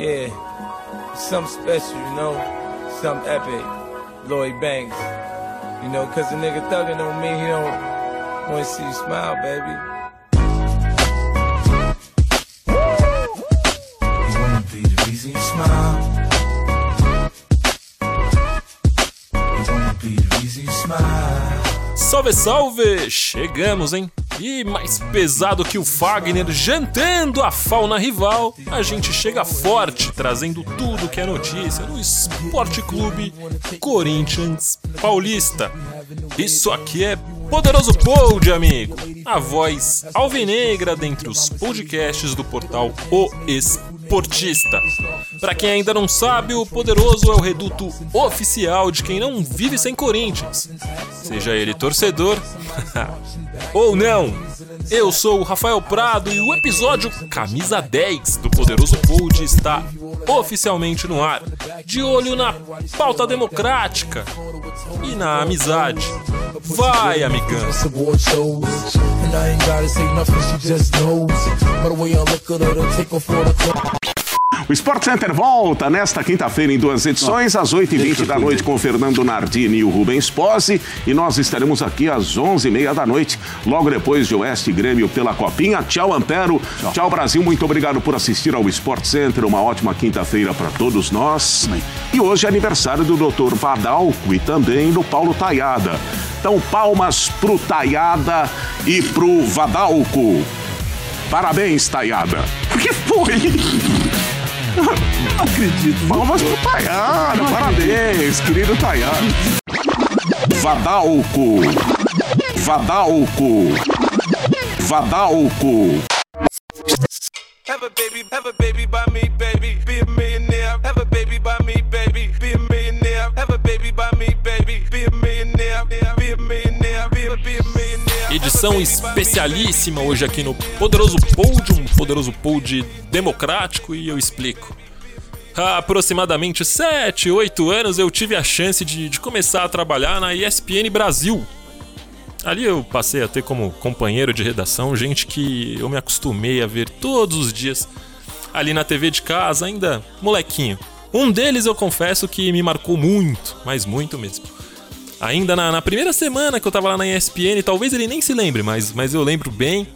Yeah, something special, you know, something epic. Lloyd Banks, you know, cause a nigga thuggin' on me, he don't wanna see you smile, baby. You wanna be the reason you smile. You wanna be the reason you smile. Salve, salve! Chegamos, hein? E mais pesado que o Fagner jantando a fauna rival, a gente chega forte, trazendo tudo que é notícia no Esporte Clube Corinthians Paulista. Isso aqui é Poderoso Pod, amigo! A voz alvinegra dentre os podcasts do portal O Esportista. Para quem ainda não sabe, o Poderoso é o reduto oficial de quem não vive sem Corinthians. Seja ele torcedor ou não. Eu sou o Rafael Prado e o episódio Camisa 10 do Poderoso Pod está oficialmente no ar. De olho na pauta democrática e na amizade. Vai, amigão! O Sport Center volta nesta quinta-feira em duas edições, às 8h20 da noite com o Fernando Nardini e o Rubens Pose. E nós estaremos aqui às 11h30 da noite, logo depois de Oeste Grêmio pela Copinha. Tchau, Ampero. Tchau. Brasil. Muito obrigado por assistir ao Sport Center. Uma ótima quinta-feira para todos nós. E hoje é aniversário do Dr. Vadalco e também do Paulo Taiada. Então, palmas pro Taiada e pro Vadalco. Parabéns, Taiada. O que foi? Não acredito. Palmas pro Tayara, parabéns, querido Tayara. Vadalco. Vadalco. Vadalco. Have a baby, have a baby by me, baby. Be a millionaire. Have a Edição especialíssima hoje aqui no Poderoso Pod, um Poderoso Pod democrático e eu explico. Há aproximadamente 7, 8 anos eu tive a chance de, de começar a trabalhar na ESPN Brasil. Ali eu passei a ter como companheiro de redação gente que eu me acostumei a ver todos os dias ali na TV de casa, ainda molequinho. Um deles eu confesso que me marcou muito, mas muito mesmo. Ainda na, na primeira semana que eu tava lá na ESPN, talvez ele nem se lembre, mas, mas eu lembro bem.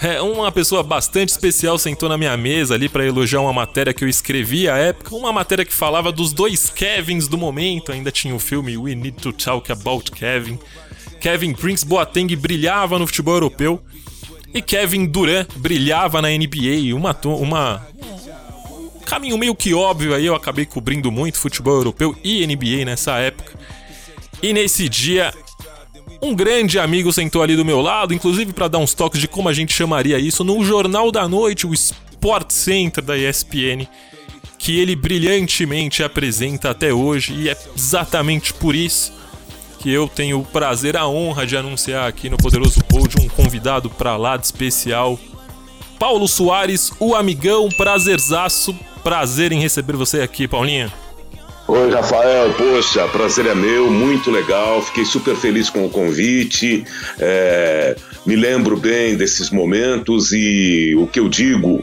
É, uma pessoa bastante especial sentou na minha mesa ali para elogiar uma matéria que eu escrevi à época, uma matéria que falava dos dois Kevins do momento, ainda tinha o filme We Need to Talk About Kevin. Kevin Prince Boateng brilhava no futebol europeu e Kevin Durant brilhava na NBA, uma uma um caminho meio que óbvio aí, eu acabei cobrindo muito futebol europeu e NBA nessa época. E nesse dia um grande amigo sentou ali do meu lado, inclusive para dar uns toques de como a gente chamaria isso no Jornal da Noite, o Sport Center da ESPN, que ele brilhantemente apresenta até hoje, e é exatamente por isso que eu tenho o prazer, a honra de anunciar aqui no Poderoso Pod um convidado pra lá de especial, Paulo Soares, o amigão, prazerzaço, prazer em receber você aqui, Paulinha. Oi, Rafael. Poxa, prazer é meu, muito legal. Fiquei super feliz com o convite. É, me lembro bem desses momentos e o que eu digo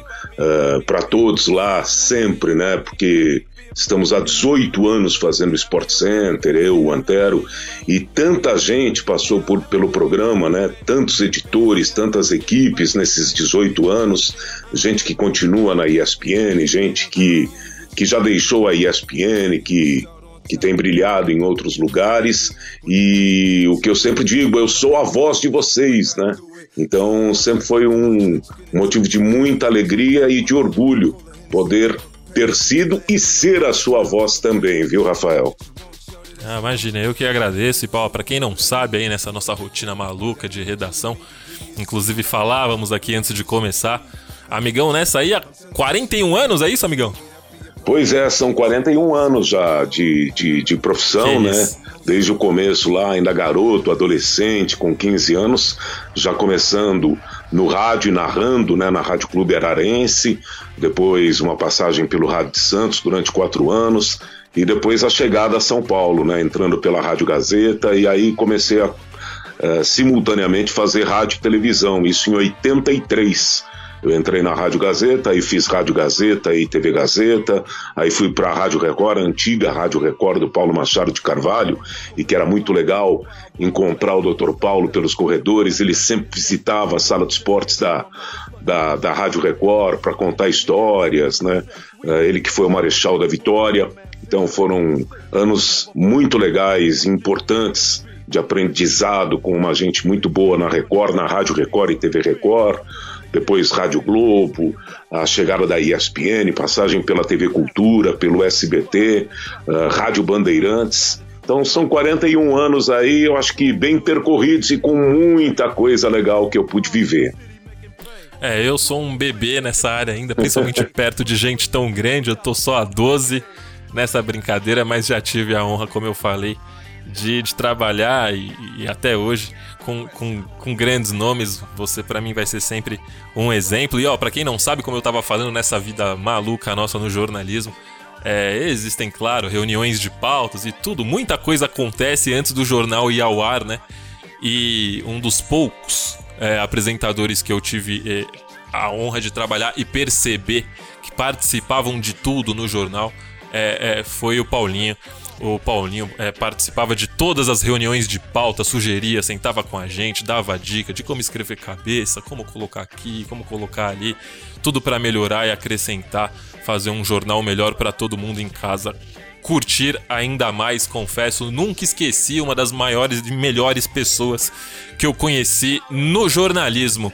para todos lá sempre, né? Porque estamos há 18 anos fazendo Sport Center, eu, o Antero, e tanta gente passou por, pelo programa, né? Tantos editores, tantas equipes nesses 18 anos, gente que continua na ESPN, gente que que já deixou a ESPN, que, que tem brilhado em outros lugares. E o que eu sempre digo, eu sou a voz de vocês, né? Então sempre foi um motivo de muita alegria e de orgulho poder ter sido e ser a sua voz também, viu, Rafael? Ah, imagina, eu que agradeço. E, Paulo, pra quem não sabe aí nessa nossa rotina maluca de redação, inclusive falávamos aqui antes de começar, amigão, nessa aí há 41 anos, é isso, amigão? Pois é, são 41 anos já de, de, de profissão, né? Desde o começo lá, ainda garoto, adolescente, com 15 anos, já começando no rádio e narrando, né? Na Rádio Clube Ararense, depois uma passagem pelo Rádio de Santos durante quatro anos, e depois a chegada a São Paulo, né? Entrando pela Rádio Gazeta, e aí comecei a eh, simultaneamente fazer rádio e televisão, isso em 83. Eu entrei na Rádio Gazeta, aí fiz Rádio Gazeta e TV Gazeta, aí fui para a Rádio Record, a antiga Rádio Record do Paulo Machado de Carvalho, e que era muito legal encontrar o Dr. Paulo pelos corredores. Ele sempre visitava a sala de esportes da, da, da Rádio Record para contar histórias, né? Eh, ele que foi o Marechal da Vitória. Então foram anos muito legais, importantes de aprendizado com uma gente muito boa na Record, na Rádio Record e TV Record depois Rádio Globo, a chegada da ESPN, passagem pela TV Cultura, pelo SBT, uh, ah, Rádio Bandeirantes. Então são 41 anos aí, eu acho que bem percorridos e com muita coisa legal que eu pude viver. É, eu sou um bebê nessa área ainda, principalmente perto de gente tão grande, eu tô só a 12 nessa brincadeira, mas já tive a honra, como eu falei, de, de trabalhar e, e, até hoje com, com, com grandes nomes. Você, para mim, vai ser sempre um exemplo. E, ó, para quem não sabe, como eu tava falando nessa vida maluca nossa no jornalismo, é, existem, claro, reuniões de pautas e tudo. Muita coisa acontece antes do jornal ir ao ar, né? E um dos poucos é, apresentadores que eu tive é, a honra de trabalhar e perceber que participavam de tudo no jornal é, é, foi o Paulinho. O Paulinho é, participava de todas as reuniões de pauta, sugeria, sentava com a gente, dava dica de como escrever cabeça, como colocar aqui, como colocar ali, tudo para melhorar e acrescentar, fazer um jornal melhor para todo mundo em casa. Curtir ainda mais, confesso, nunca esqueci uma das maiores e melhores pessoas que eu conheci no jornalismo.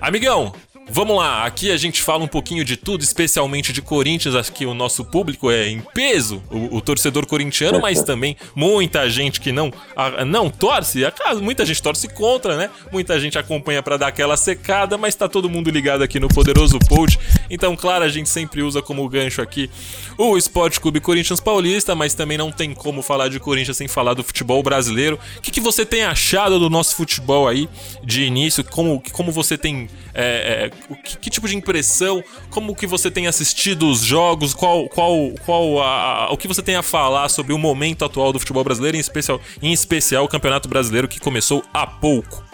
Amigão, Vamos lá, aqui a gente fala um pouquinho de tudo, especialmente de Corinthians. Acho que o nosso público é em peso, o, o torcedor corintiano, mas também muita gente que não, a, não torce. Muita gente torce contra, né? Muita gente acompanha para dar aquela secada, mas tá todo mundo ligado aqui no Poderoso Pod. Então, claro, a gente sempre usa como gancho aqui o Esporte Clube Corinthians Paulista, mas também não tem como falar de Corinthians sem falar do futebol brasileiro. O que, que você tem achado do nosso futebol aí de início? Como, como você tem. É, é, o que, que, tipo de impressão, como que você tem assistido os jogos, qual, qual, qual a, a, o que você tem a falar sobre o momento atual do futebol brasileiro, em especial, em especial o Campeonato Brasileiro que começou há pouco.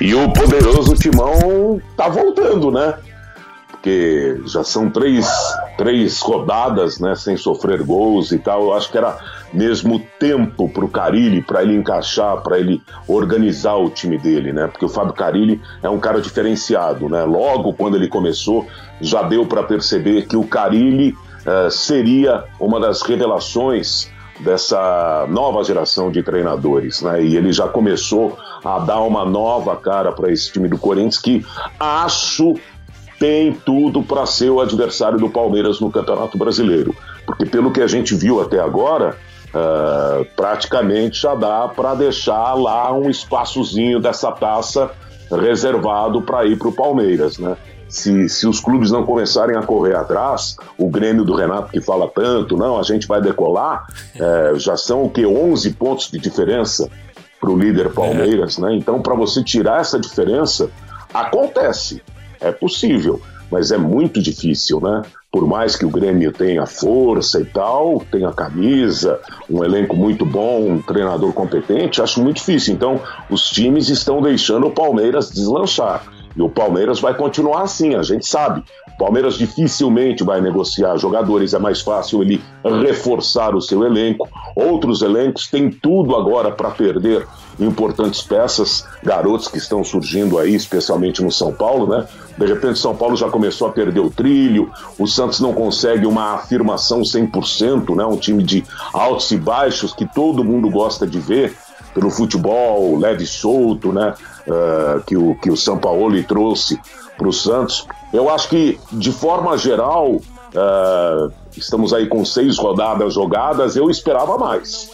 E o poderoso Timão tá voltando, né? Porque já são três, três rodadas, né, sem sofrer gols e tal. Eu acho que era mesmo tempo para o Carilli, para ele encaixar, para ele organizar o time dele, né? Porque o Fábio Carilli é um cara diferenciado, né? Logo quando ele começou, já deu para perceber que o Carilli uh, seria uma das revelações dessa nova geração de treinadores, né? E ele já começou a dar uma nova cara para esse time do Corinthians que acho tem tudo para ser o adversário do Palmeiras no Campeonato Brasileiro. Porque pelo que a gente viu até agora, Uh, praticamente já dá para deixar lá um espaçozinho dessa taça reservado para ir para o Palmeiras, né? Se, se os clubes não começarem a correr atrás, o Grêmio do Renato que fala tanto, não, a gente vai decolar, é, já são o que 11 pontos de diferença para o líder Palmeiras, é. né? Então, para você tirar essa diferença, acontece, é possível, mas é muito difícil, né? por mais que o Grêmio tenha força e tal, tenha camisa, um elenco muito bom, um treinador competente, acho muito difícil. Então, os times estão deixando o Palmeiras deslanchar. E o Palmeiras vai continuar assim, a gente sabe. O Palmeiras dificilmente vai negociar jogadores, é mais fácil ele reforçar o seu elenco. Outros elencos têm tudo agora para perder importantes peças, garotos que estão surgindo aí, especialmente no São Paulo, né? De repente, São Paulo já começou a perder o trilho, o Santos não consegue uma afirmação 100%, né? Um time de altos e baixos que todo mundo gosta de ver pelo futebol leve e solto, né? Uh, que, o, que o São Paulo trouxe para o Santos. Eu acho que, de forma geral, uh, estamos aí com seis rodadas jogadas, eu esperava mais.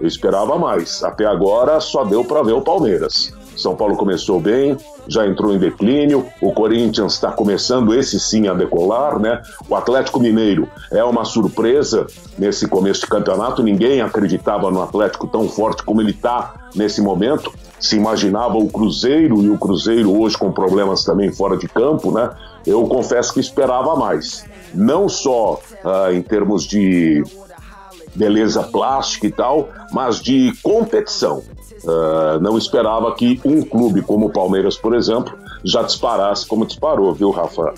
Eu esperava mais. Até agora só deu para ver o Palmeiras. São Paulo começou bem, já entrou em declínio. O Corinthians está começando, esse sim, a decolar, né? O Atlético Mineiro é uma surpresa nesse começo de campeonato. Ninguém acreditava no Atlético tão forte como ele está nesse momento. Se imaginava o Cruzeiro e o Cruzeiro hoje com problemas também fora de campo, né? Eu confesso que esperava mais. Não só uh, em termos de beleza plástica e tal, mas de competição. Uh, não esperava que um clube como o Palmeiras, por exemplo, já disparasse como disparou, viu, Rafa?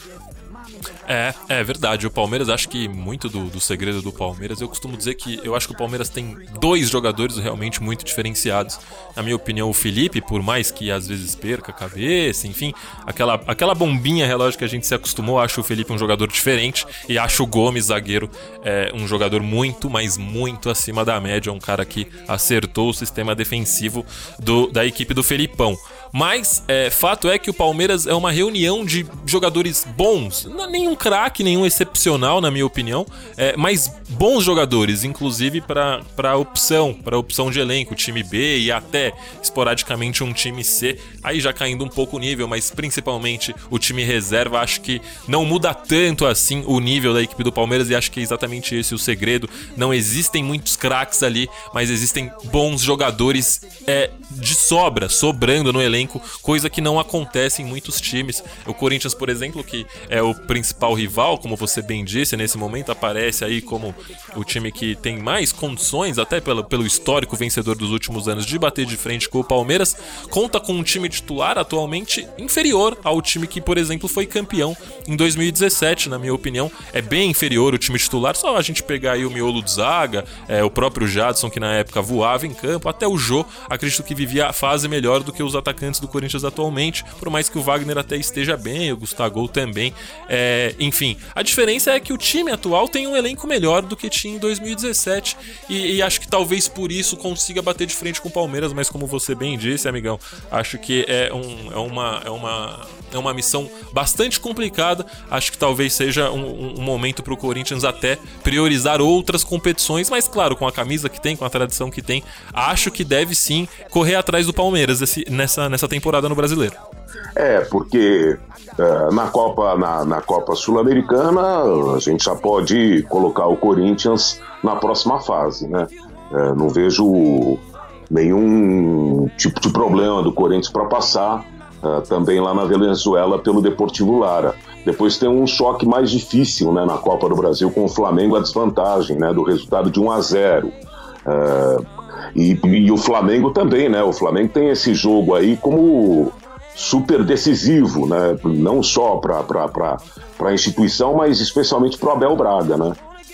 É, é verdade. O Palmeiras, acho que muito do, do, segredo do Palmeiras, eu costumo dizer que eu acho que o Palmeiras tem dois jogadores realmente muito diferenciados. Na minha opinião, o Felipe, por mais que às vezes perca a cabeça, enfim, aquela, aquela bombinha relógio que a gente se acostumou, acho o Felipe um jogador diferente e acho o Gomes, zagueiro, é, um jogador muito, mas muito acima da média. Um cara que acertou o sistema defensivo do, da equipe do Felipão. Mas é, fato é que o Palmeiras é uma reunião de jogadores bons, não é nenhum craque, nenhum excepcional, na minha opinião, é, mas bons jogadores, inclusive para opção, para opção de elenco, time B e até esporadicamente um time C, aí já caindo um pouco o nível, mas principalmente o time reserva, acho que não muda tanto assim o nível da equipe do Palmeiras e acho que é exatamente esse o segredo. Não existem muitos craques ali, mas existem bons jogadores é, de sobra, sobrando no elenco elenco, coisa que não acontece em muitos times. O Corinthians, por exemplo, que é o principal rival, como você bem disse, nesse momento aparece aí como o time que tem mais condições, até pelo, pelo histórico vencedor dos últimos anos, de bater de frente com o Palmeiras, conta com um time titular atualmente inferior ao time que, por exemplo, foi campeão em 2017, na minha opinião. É bem inferior o time titular, só a gente pegar aí o miolo do Zaga, é, o próprio Jadson, que na época voava em campo, até o Jô, acredito que vivia a fase melhor do que os atacantes do Corinthians atualmente, por mais que o Wagner até esteja bem, o Gustavo também. É, enfim, a diferença é que o time atual tem um elenco melhor do que tinha em 2017 e, e, acho que talvez por isso consiga bater de frente com o Palmeiras, mas como você bem disse, amigão, acho que é, um, é, uma, é, uma, é uma missão bastante complicada. Acho que talvez seja um, um momento para o Corinthians até priorizar outras competições, mas claro, com a camisa que tem, com a tradição que tem, acho que deve sim correr atrás do Palmeiras esse, nessa, nessa temporada no Brasileiro. É, porque uh, na Copa, na, na Copa Sul-Americana a gente já pode colocar o Corinthians na próxima fase, né? Uh, não vejo nenhum tipo de problema do Corinthians para passar uh, também lá na Venezuela pelo Deportivo Lara. Depois tem um choque mais difícil né, na Copa do Brasil com o Flamengo a desvantagem né, do resultado de 1 a 0. Uh, e, e, o Flamengo também, né? O Flamengo tem esse jogo aí como super decisivo, né? Não só para a instituição, mas especialmente para o Abel Braga, né?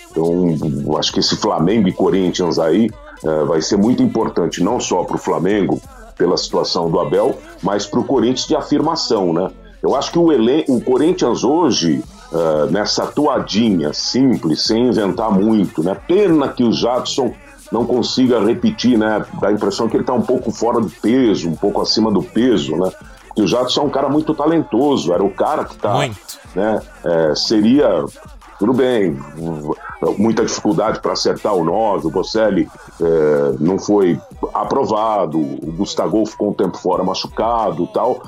Então, acho que esse Flamengo e Corinthians aí é, vai ser muito importante, não só para o Flamengo, pela situação do Abel, mas para o Corinthians de afirmação, né? Eu acho que o, elen o Corinthians hoje, uh, nessa toadinha simples, sem inventar muito, né? Pena que o Jadson não consiga repetir, né? Dá a impressão que ele está um pouco fora do peso, um pouco acima do peso, né? Porque o Jadson é um cara muito talentoso, era o cara que está, né? É, seria tudo bem, muita dificuldade para acertar o 9, o Bocelli é, não foi aprovado, o Gustavo ficou um tempo fora machucado tal,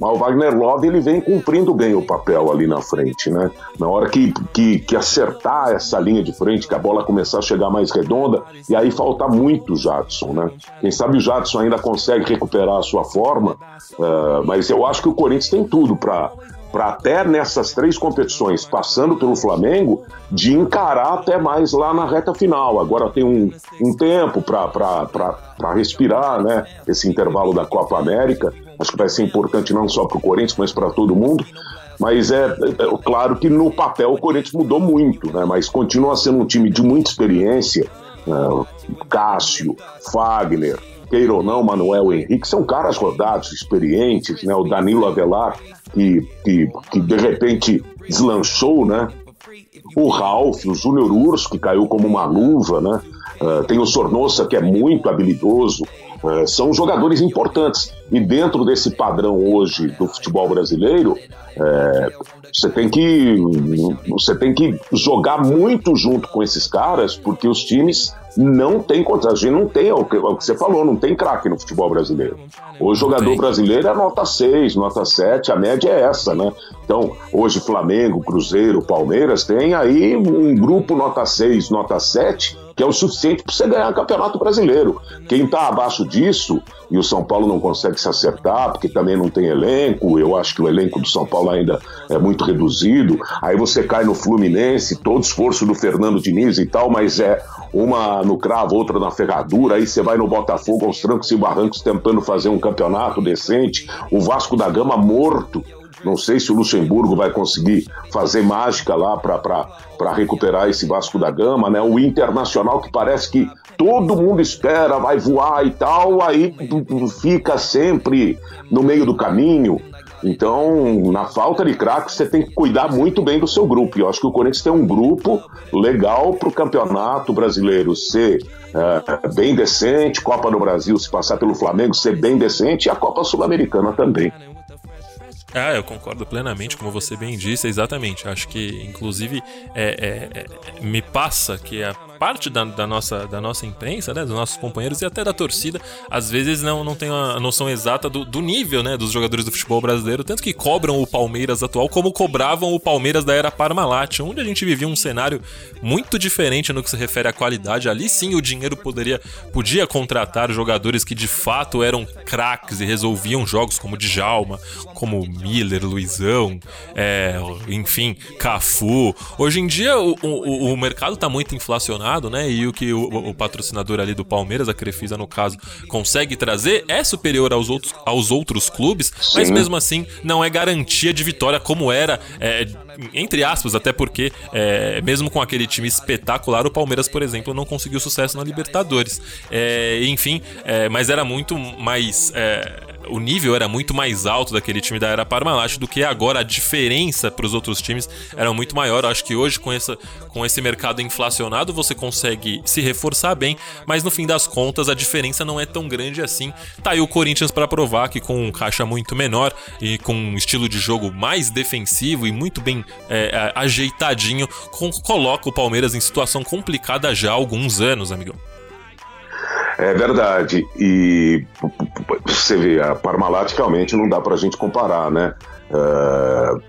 mas o Wagner Love ele vem cumprindo bem o papel ali na frente, né? Na hora que, que, que, acertar essa linha de frente, que a bola começar a chegar mais redonda, e aí falta muito o Jadson, né? Quem sabe o Jadson ainda consegue recuperar a sua forma, uh, mas eu acho que o Corinthians tem tudo para para até nessas três competições, passando pelo Flamengo, de encarar até mais lá na reta final. Agora tem um, um tempo para respirar, né? Esse intervalo da Copa América. Acho que vai ser importante não só para o Corinthians, mas para todo mundo. Mas é, é, é, claro que no papel o Corinthians mudou muito, né? Mas continua sendo um time de muita experiência. Né? Cássio, Fagner, queira ou não, Manuel Henrique, são caras rodados, experientes, né? O Danilo Avelar, que, que, que de repente deslanchou, né? O Ralf, o Júnior Urso, que caiu como uma luva, né? Uh, tem o Sornossa, que é muito habilidoso. Uh, são jogadores importantes. E dentro desse padrão hoje do futebol brasileiro, é, você tem que você tem que jogar muito junto com esses caras, porque os times não têm condição. A gente não tem, é o que, é o que você falou, não tem craque no futebol brasileiro. O jogador brasileiro é nota 6, nota 7, a média é essa, né? Então, hoje Flamengo, Cruzeiro, Palmeiras tem aí um grupo nota 6, nota 7 que é o suficiente para você ganhar o Campeonato Brasileiro. Quem está abaixo disso, e o São Paulo não consegue se acertar, porque também não tem elenco, eu acho que o elenco do São Paulo ainda é muito reduzido, aí você cai no Fluminense, todo esforço do Fernando Diniz e tal, mas é uma no cravo, outra na ferradura, aí você vai no Botafogo aos trancos e barrancos tentando fazer um campeonato decente, o Vasco da Gama morto, não sei se o Luxemburgo vai conseguir fazer mágica lá para recuperar esse Vasco da Gama, né? O Internacional que parece que todo mundo espera, vai voar e tal, aí fica sempre no meio do caminho. Então, na falta de craques, você tem que cuidar muito bem do seu grupo. Eu acho que o Corinthians tem um grupo legal para o campeonato brasileiro ser é, bem decente, Copa do Brasil, se passar pelo Flamengo, ser bem decente, e a Copa Sul-Americana também. Ah, eu concordo plenamente, como você bem disse, exatamente. Acho que, inclusive, é, é, é, me passa que a parte da, da, nossa, da nossa imprensa, né, dos nossos companheiros e até da torcida, às vezes não, não tem a noção exata do, do nível né, dos jogadores do futebol brasileiro, tanto que cobram o Palmeiras atual como cobravam o Palmeiras da era Parmalat, onde a gente vivia um cenário muito diferente no que se refere à qualidade. Ali sim o dinheiro poderia podia contratar jogadores que de fato eram craques e resolviam jogos como Djalma, como Miller, Luizão, é, enfim, Cafu. Hoje em dia o, o, o mercado está muito inflacionado né? E o que o, o, patrocinador ali do Palmeiras, a Crefisa no caso, consegue trazer é superior aos outros, aos outros clubes, Sim. mas mesmo assim não é garantia de vitória como era. É, entre aspas, até porque, é, mesmo com aquele time espetacular, o Palmeiras, por exemplo, não conseguiu sucesso na Libertadores. É, enfim, é, mas era muito mais é, o nível era muito mais alto daquele time da era Parmalat do que agora. A diferença para os outros times era muito maior. Eu acho que hoje, com, essa, com esse mercado inflacionado, você consegue se reforçar bem, mas no fim das contas a diferença não é tão grande assim. Tá aí o Corinthians para provar que com um caixa muito menor e com um estilo de jogo mais defensivo e muito bem é, ajeitadinho, com, coloca o Palmeiras em situação complicada já há alguns anos, amigão. É verdade. E você vê, a Parmalat realmente não dá para a gente comparar, né? Uh,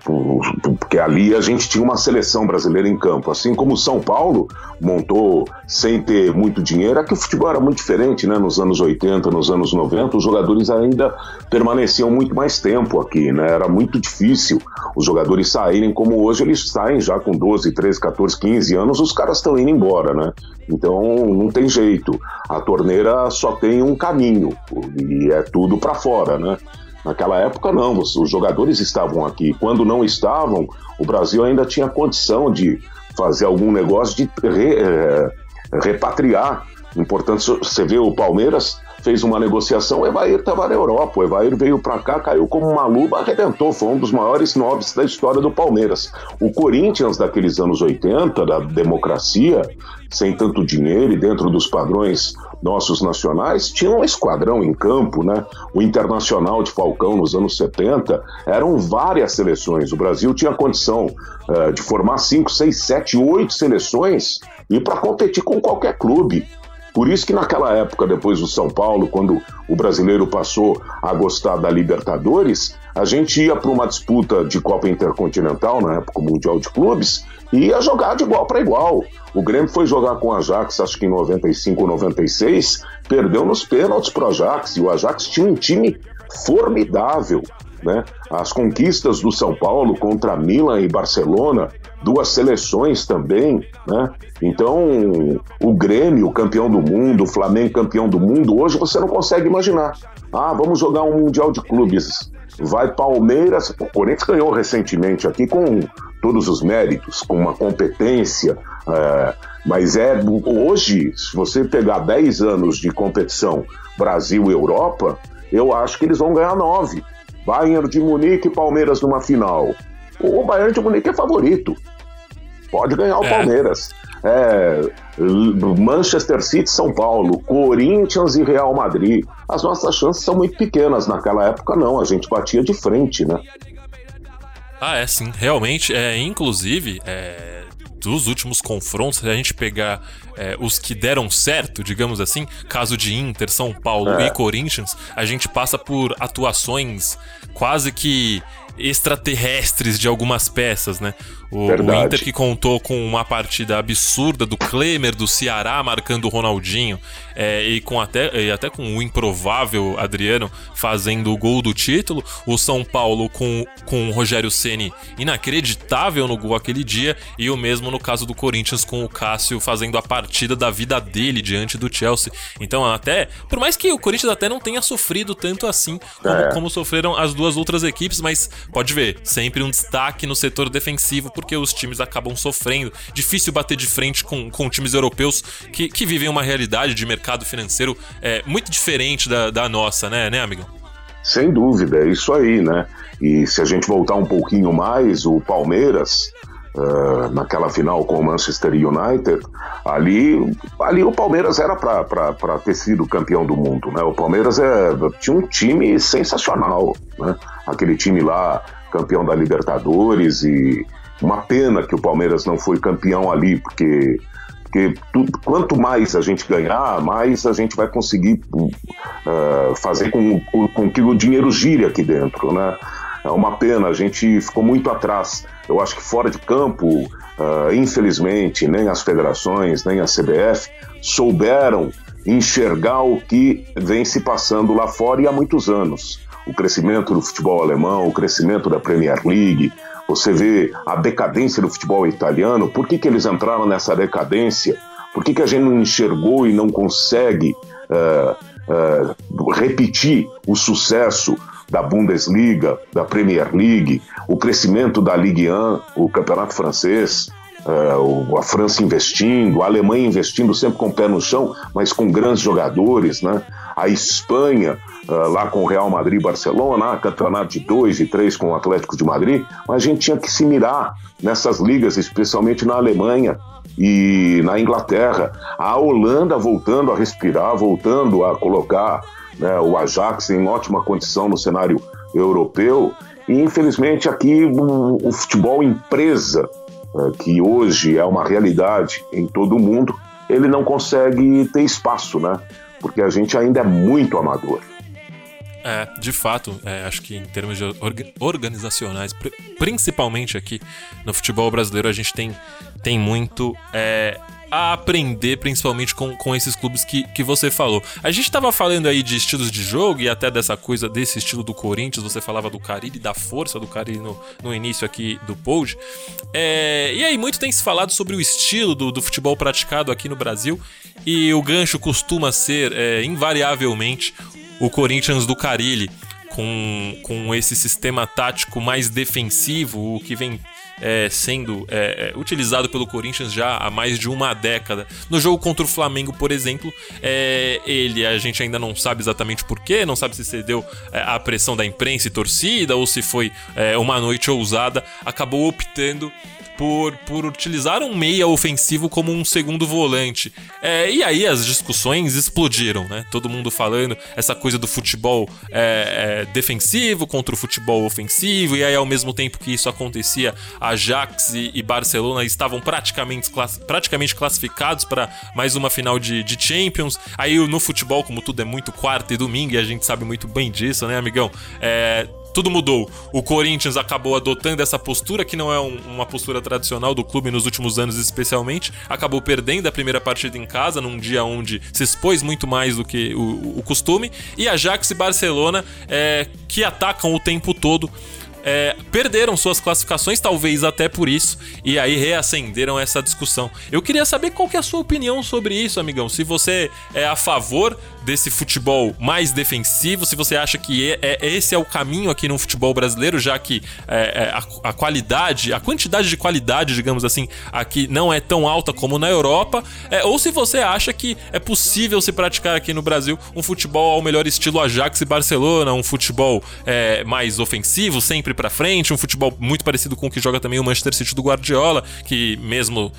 porque ali a gente tinha uma seleção brasileira em campo. Assim como o São Paulo montou sem ter muito dinheiro, é que o futebol era muito diferente, né? Nos anos 80, nos anos 90, os jogadores ainda permaneciam muito mais tempo aqui, né? Era muito difícil os jogadores saírem como hoje eles saem já com 12, 13, 14, 15 anos, os caras estão indo embora, né? Então não tem jeito. A torneira só tem um caminho e é tudo para fora, né? Naquela época, não, os jogadores estavam aqui. Quando não estavam, o Brasil ainda tinha condição de fazer algum negócio de re, é, repatriar. Importante, você vê o Palmeiras fez uma negociação, o Evair estava na Europa. O Evair veio para cá, caiu como uma luva, arrebentou. Foi um dos maiores nobres da história do Palmeiras. O Corinthians daqueles anos 80, da democracia, sem tanto dinheiro e dentro dos padrões nossos nacionais, tinha um esquadrão em campo, né? O Internacional de Falcão nos anos 70, eram várias seleções. O Brasil tinha condição uh, de formar 5, 6, 7, 8 seleções e para competir com qualquer clube. Por isso que naquela época, depois do São Paulo, quando o brasileiro passou a gostar da Libertadores, a gente ia para uma disputa de Copa Intercontinental, na época Mundial de Clubes, e ia jogar de igual para igual. O Grêmio foi jogar com o Ajax, acho que em 95 ou 96, perdeu nos pênaltis para o Ajax, e o Ajax tinha um time formidável. Né? As conquistas do São Paulo contra Milan e Barcelona, duas seleções também, né? Então, o Grêmio campeão do mundo, o Flamengo campeão do mundo, hoje você não consegue imaginar. Ah, vamos jogar um Mundial de Clubes. Vai Palmeiras, o Corinthians ganhou recentemente aqui com todos os méritos, com uma competência, é, mas é hoje, se você pegar 10 anos de competição Brasil e Europa, eu acho que eles vão ganhar 9. Bayern de Munique e Palmeiras numa final. O Bayern de Munique é favorito. Pode ganhar o é. Palmeiras. É, Manchester City, São Paulo, Corinthians e Real Madrid. As nossas chances são muito pequenas. Naquela época, não. A gente batia de frente, né? Ah, é sim. Realmente, é, inclusive, é, dos últimos confrontos, se a gente pegar é, os que deram certo, digamos assim, caso de Inter, São Paulo é. e Corinthians, a gente passa por atuações quase que extraterrestres de algumas peças, né? O, o. Inter que contou com uma partida absurda do Klemer do Ceará marcando o Ronaldinho é, e com até, e até com o improvável Adriano fazendo o gol do título. O São Paulo com, com o Rogério Ceni inacreditável no gol aquele dia e o mesmo no caso do Corinthians com o Cássio fazendo a partida da vida dele diante do Chelsea. Então até por mais que o Corinthians até não tenha sofrido tanto assim como, É. como sofreram as duas outras equipes, mas pode ver sempre um destaque no setor defensivo porque os times acabam sofrendo. Difícil bater de frente com, com times europeus que, que vivem uma realidade de mercado financeiro é, muito diferente da, da nossa, né, né? Sem dúvida, é isso aí, né? E se a gente voltar um pouquinho mais, o Palmeiras, ah, naquela final com o Manchester United, ali, ali o Palmeiras era para ter sido campeão do mundo, né? O Palmeiras é, tinha um time sensacional, né? Aquele time lá, campeão da Libertadores e uma pena que o Palmeiras não foi campeão ali, porque porque quanto mais a gente ganhar, mais a gente vai conseguir uh, fazer com, com que o dinheiro gire aqui dentro, né? É uma pena, a gente ficou muito atrás. Eu acho que fora de campo, uh, infelizmente, nem as federações, nem a CBF souberam enxergar o que vem se passando lá fora e há muitos anos. O crescimento do futebol alemão, o crescimento da Premier League, você vê a decadência do futebol italiano. Por que, que eles entraram nessa decadência? Por que, que a gente não enxergou e não consegue uh, uh, repetir o sucesso da Bundesliga, da Premier League, o crescimento da Ligue 1, o campeonato francês, uh, a França investindo, a Alemanha investindo sempre com o pé no chão, mas com grandes jogadores, né? A Espanha, uh, lá com o Real Madrid e Barcelona, campeonato de dois e três com o Atlético de Madrid, mas a gente tinha que se mirar nessas ligas, especialmente na Alemanha e na Inglaterra. A Holanda voltando a respirar, voltando a colocar né, o Ajax em ótima condição no cenário europeu. E infelizmente aqui o, o futebol empresa, uh, que hoje é uma realidade em todo o mundo, ele não consegue ter espaço, né? Porque a gente ainda é muito amador. É, de fato, é, acho que em termos de orga organizacionais, pr principalmente aqui no futebol brasileiro, a gente tem, tem muito é, a aprender, principalmente com, com esses clubes que, que você falou. A gente tava falando aí de estilos de jogo e até dessa coisa desse estilo do Corinthians, você falava do Carille, da força do Carille no, no início aqui do pod. É, e aí, muito tem se falado sobre o estilo do, do futebol praticado aqui no Brasil e o gancho costuma ser, é, invariavelmente, o Corinthians do Carilli, com, com esse sistema tático mais defensivo, o que vem é, sendo é, utilizado pelo Corinthians já há mais de uma década. No jogo contra o Flamengo, por exemplo, é, ele a gente ainda não sabe exatamente porquê, não sabe se cedeu à pressão da imprensa e torcida ou se foi uma noite ousada, acabou optando por, por utilizar um meia ofensivo como um segundo volante. É, e aí as discussões explodiram, né? Todo mundo falando essa coisa do futebol é, é, defensivo contra o futebol ofensivo, e aí ao mesmo tempo que isso acontecia, Ajax e, e Barcelona estavam praticamente, class, praticamente classificados para mais uma final de, de Champions. Aí no futebol, como tudo é muito quarta e domingo, e a gente sabe muito bem disso, né, amigão? É, tudo mudou. O Corinthians acabou adotando essa postura, que não é um, uma postura tradicional do clube nos últimos anos, especialmente. Acabou perdendo a primeira partida em casa, num dia onde se expôs muito mais do que o, o costume. E Ajax e Barcelona, é, que atacam o tempo todo. É, perderam suas classificações, talvez até por isso, e aí reacenderam essa discussão. Eu queria saber qual que é a sua opinião sobre isso, amigão. Se você é a favor desse futebol mais defensivo, se você acha que é, é, esse é o caminho aqui no futebol brasileiro, já que é, a, a, qualidade, a quantidade de qualidade, digamos assim, aqui não é tão alta como na Europa, ou se você acha que é possível se praticar aqui no Brasil um futebol ao melhor estilo Ajax e Barcelona, um futebol mais ofensivo, sempre para frente, um futebol muito parecido com o que joga também o Manchester City do Guardiola, que mesmo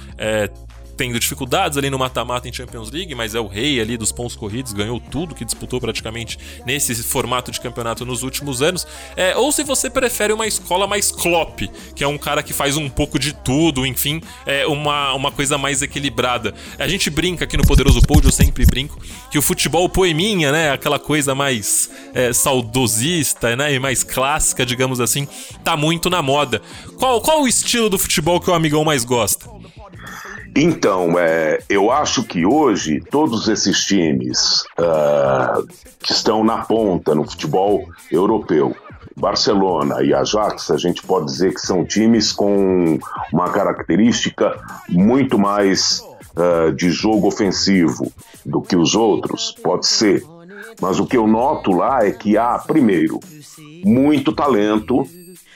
tendo dificuldades ali no mata-mata em Champions League, mas é o rei ali dos pontos corridos, ganhou tudo que disputou praticamente nesse formato de campeonato nos últimos anos. É, ou se você prefere uma escola mais Klopp, que é um cara que faz um pouco de tudo, enfim, é uma, uma coisa mais equilibrada. A gente brinca aqui no Poderoso Pod, eu sempre brinco, que o futebol poeminha, né, aquela coisa mais é, saudosista, né, e mais clássica, digamos assim, tá muito na moda. Qual, qual o estilo do futebol que o amigão mais gosta? Então, é, eu acho que hoje todos esses times uh, que estão na ponta no futebol europeu, Barcelona e Ajax, a gente pode dizer que são times com uma característica muito mais uh, de jogo ofensivo do que os outros, pode ser. Mas o que eu noto lá é que há, primeiro, muito talento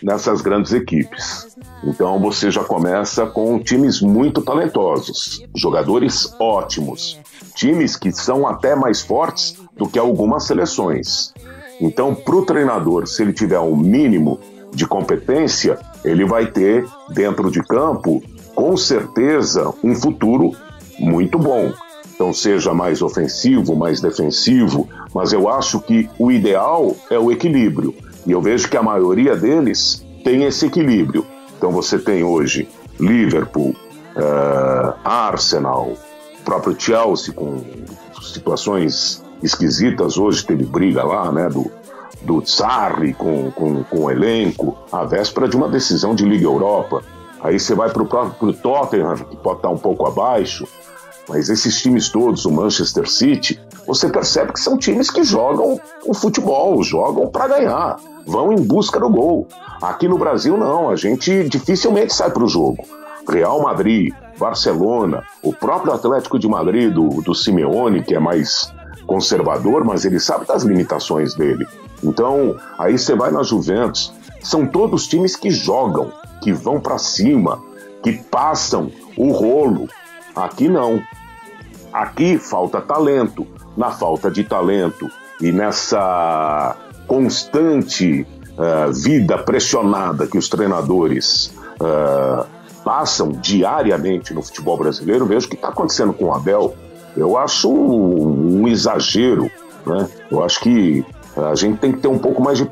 nessas grandes equipes. Então você já começa com times muito talentosos, jogadores ótimos, times que são até mais fortes do que algumas seleções. Então, para o treinador, se ele tiver um mínimo de competência, ele vai ter dentro de campo, com certeza, um futuro muito bom. Então, seja mais ofensivo, mais defensivo, mas eu acho que o ideal é o equilíbrio. E eu vejo que a maioria deles tem esse equilíbrio. Então você tem hoje Liverpool, uh, Arsenal, próprio Chelsea com situações esquisitas. Hoje teve briga lá, né, do, do Sarri com, com, com o elenco, à véspera de uma decisão de Liga Europa. Aí você vai para o Tottenham, que pode estar um pouco abaixo, mas esses times todos, o Manchester City, você percebe que são times que jogam o futebol, jogam para ganhar, vão em busca do gol. Aqui no Brasil, não, a gente dificilmente sai para o jogo. Real Madrid, Barcelona, o próprio Atlético de Madrid do, do Simeone, que é mais conservador, mas ele sabe das limitações dele. Então, aí você vai na Juventus, são todos times que jogam, que vão para cima, que passam o rolo. Aqui não. Aqui falta talento. Na falta de talento e nessa constante uh, vida pressionada que os treinadores uh, passam diariamente no futebol brasileiro, vejo o que está acontecendo com o Abel. Eu acho um, um exagero. Né? Eu acho que a gente tem que ter um pouco mais de,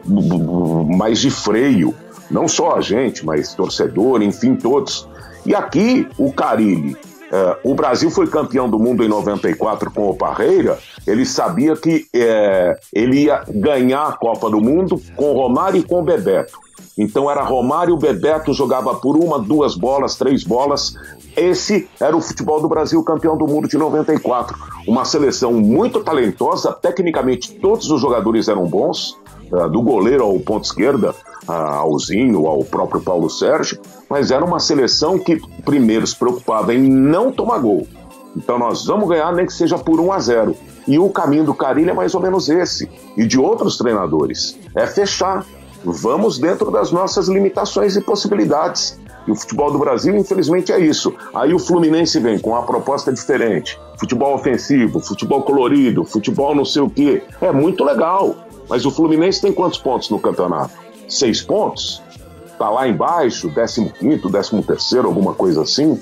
mais de freio. Não só a gente, mas torcedor, enfim, todos. E aqui o Carilli é, o Brasil foi campeão do mundo em 94 com o Parreira. Ele sabia que é, ele ia ganhar a Copa do Mundo com Romário e com Bebeto. Então era Romário, Bebeto jogava por uma, duas bolas, três bolas. Esse era o futebol do Brasil campeão do mundo de 94. Uma seleção muito talentosa, tecnicamente todos os jogadores eram bons, é, do goleiro ao ponto esquerda, ao Zinho, ao próprio Paulo Sérgio, mas era uma seleção que primeiro se preocupava em não tomar gol. Então nós vamos ganhar nem que seja por 1 a 0. E o caminho do Carilho é mais ou menos esse, e de outros treinadores, é fechar. Vamos dentro das nossas limitações e possibilidades. E o futebol do Brasil, infelizmente, é isso. Aí o Fluminense vem com uma proposta diferente. Futebol ofensivo, futebol colorido, futebol não sei o quê. É muito legal. Mas o Fluminense tem quantos pontos no campeonato? Seis pontos? Tá lá embaixo, 15 quinto, 13 terceiro, alguma coisa assim,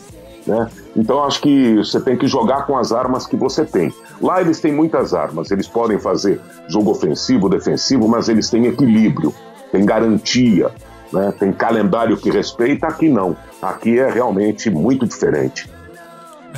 né? Então acho que você tem que jogar com as armas que você tem. Lá eles têm muitas armas, eles podem fazer jogo ofensivo, defensivo, mas eles têm equilíbrio, tem garantia, né? tem calendário que respeita, aqui não. Aqui é realmente muito diferente.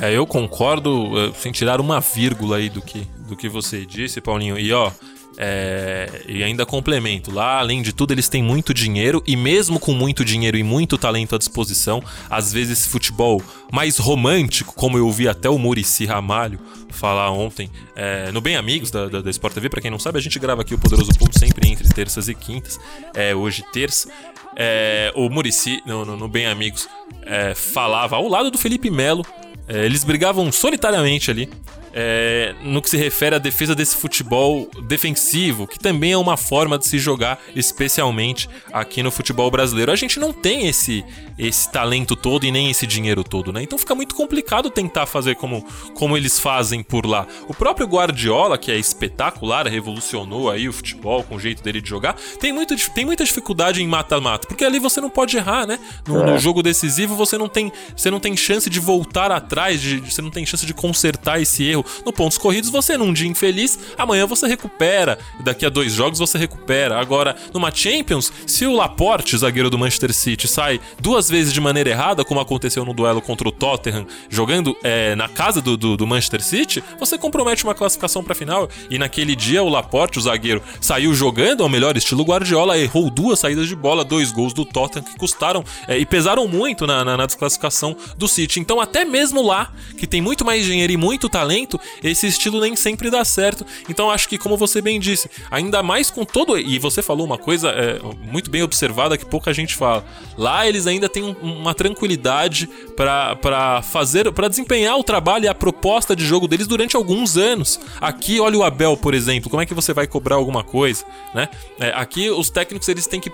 É, eu concordo, eh, sem tirar uma vírgula aí do que, do que você disse, Paulinho. E ó, é, e ainda complemento, lá além de tudo eles têm muito dinheiro e mesmo com muito dinheiro e muito talento à disposição, às vezes esse futebol mais romântico, como eu vi até o Murici Ramalho falar ontem é, no Bem Amigos da, da, da Sport TV, para quem não sabe, a gente grava aqui o Poderoso Público sempre entre terças e quintas, é, hoje terça. É, o Murici, no, no, no Bem Amigos, é, falava ao lado do Felipe Melo, é, eles brigavam solitariamente ali é, no que se refere à defesa desse futebol defensivo, que também é uma forma de se jogar, especialmente aqui no futebol brasileiro. A gente não tem esse, esse talento todo e nem esse dinheiro todo, né? Então fica muito complicado tentar fazer como, como eles fazem por lá. O próprio Guardiola, que é espetacular, revolucionou aí o futebol com o jeito dele de jogar, tem, muito, tem muita dificuldade em mata-mata, porque ali você não pode errar, né? No, é. no, jogo decisivo você não tem, você não tem chance de voltar atrás, de, você não tem chance de consertar esse erro. No pontos corridos, você num dia infeliz, amanhã você recupera, daqui a dois jogos você recupera. Agora, numa Champions, se o Laporte, zagueiro do Manchester City, sai duas vezes de maneira errada, como aconteceu no duelo contra o Tottenham, jogando é, na casa do, do, do, Manchester City, você compromete uma classificação para final. E naquele dia, o Laporte, o zagueiro, saiu jogando ao melhor estilo Guardiola, errou duas saídas de bola, dois gols do Tottenham que custaram é, e pesaram muito na, na, na desclassificação do City. Então, até mesmo lá, que tem muito mais dinheiro e muito talento, esse estilo nem sempre dá certo. Então acho que, como você bem disse, ainda mais com todo. E você falou uma coisa é, muito bem observada que pouca gente fala. Lá eles ainda têm uma tranquilidade para fazer, para desempenhar o trabalho e a proposta de jogo deles durante alguns anos. Aqui, olha o Abel, por exemplo, como é que você vai cobrar alguma coisa, né? É, aqui os técnicos eles têm que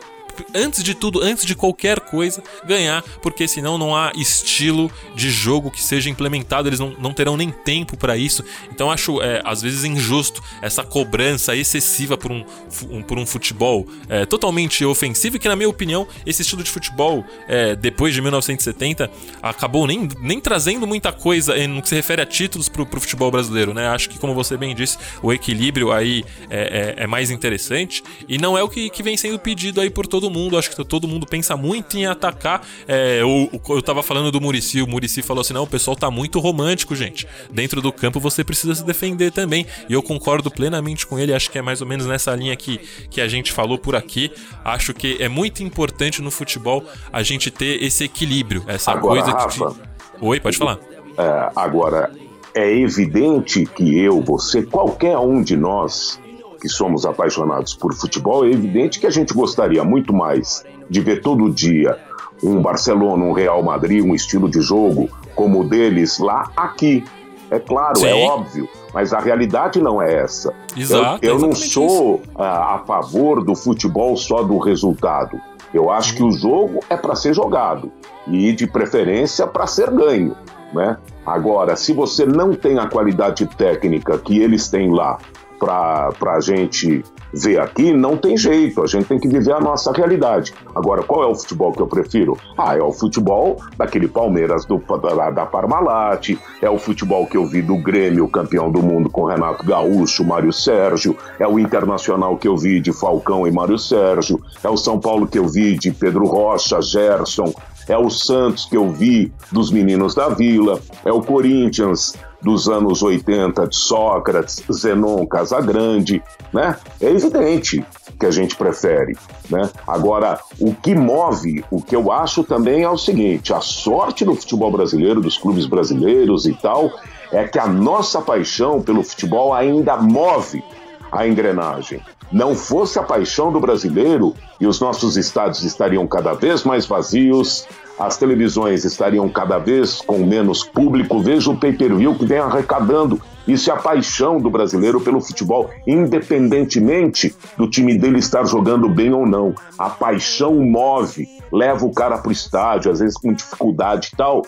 antes de tudo, antes de qualquer coisa, ganhar, porque senão não há estilo de jogo que seja implementado, eles não, não terão nem tempo para isso. Então acho, é, às vezes, injusto essa cobrança excessiva por um, um por um futebol é, totalmente ofensivo, que, na minha opinião, esse estilo de futebol, é, depois de 1970, acabou nem, nem trazendo muita coisa no que se refere a títulos pro, pro futebol brasileiro, né? Acho que, como você bem disse, o equilíbrio aí é, é, é mais interessante e não é o que, que vem sendo pedido aí por todo todo mundo, acho que todo mundo pensa muito em atacar. É, eu, eu tava falando do Murici, o Murici falou assim: não, o pessoal tá muito romântico, gente. Dentro do campo você precisa se defender também. E eu concordo plenamente com ele, acho que é mais ou menos nessa linha que, que a gente falou por aqui. Acho que é muito importante no futebol a gente ter esse equilíbrio, essa agora, coisa Rafa, de. Oi, pode falar. É, agora, é evidente que eu, você, qualquer um de nós que somos apaixonados por futebol, é evidente que a gente gostaria muito mais de ver todo dia um Barcelona, um Real Madrid, um estilo de jogo como o deles lá aqui. É claro, é Sim. é óbvio, mas a realidade não é essa. Exato, eu, eu não sou a, a favor do futebol só do resultado. Eu acho que o jogo é para ser jogado e, de preferência, para ser ganho. Né? Agora, se você não tem a qualidade técnica que eles têm lá para a gente ver aqui, não tem jeito, a gente tem que viver a nossa realidade. Agora, qual é o futebol que eu prefiro? Ah, é o futebol daquele Palmeiras do, da, da Parmalat, é o futebol que eu vi do Grêmio, campeão do mundo com Renato Gaúcho, Mário Sérgio, é o Internacional que eu vi de Falcão e Mário Sérgio, é o São Paulo que eu vi de Pedro Rocha, Gerson, é o Santos que eu vi dos meninos da Vila, é o Corinthians dos anos 80 de Sócrates, Zenon Casagrande, né? É evidente que a gente prefere, né? Agora, o que move, o que eu acho também é o seguinte, a sorte do futebol brasileiro, dos clubes brasileiros e tal, é que a nossa paixão pelo futebol ainda move a engrenagem. Não fosse a paixão do brasileiro e os nossos estádios estariam cada vez mais vazios, as televisões estariam cada vez com menos público. Veja o pay-per-view que vem arrecadando. Isso é a paixão do brasileiro pelo futebol, independentemente do time dele estar jogando bem ou não. A paixão move, leva o cara para o estádio, às vezes com dificuldade e tal.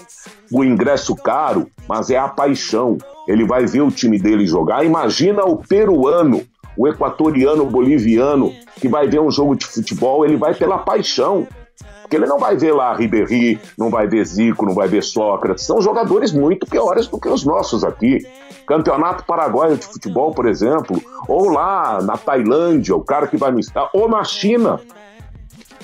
O ingresso caro, mas é a paixão. Ele vai ver o time dele jogar. Imagina o peruano, o equatoriano, o boliviano, que vai ver um jogo de futebol, ele vai pela paixão. Porque ele não vai ver lá Ribéry, não vai ver Zico, não vai ver Sócrates. São jogadores muito piores do que os nossos aqui. Campeonato Paraguaio de Futebol, por exemplo, ou lá na Tailândia, o cara que vai no ou na China,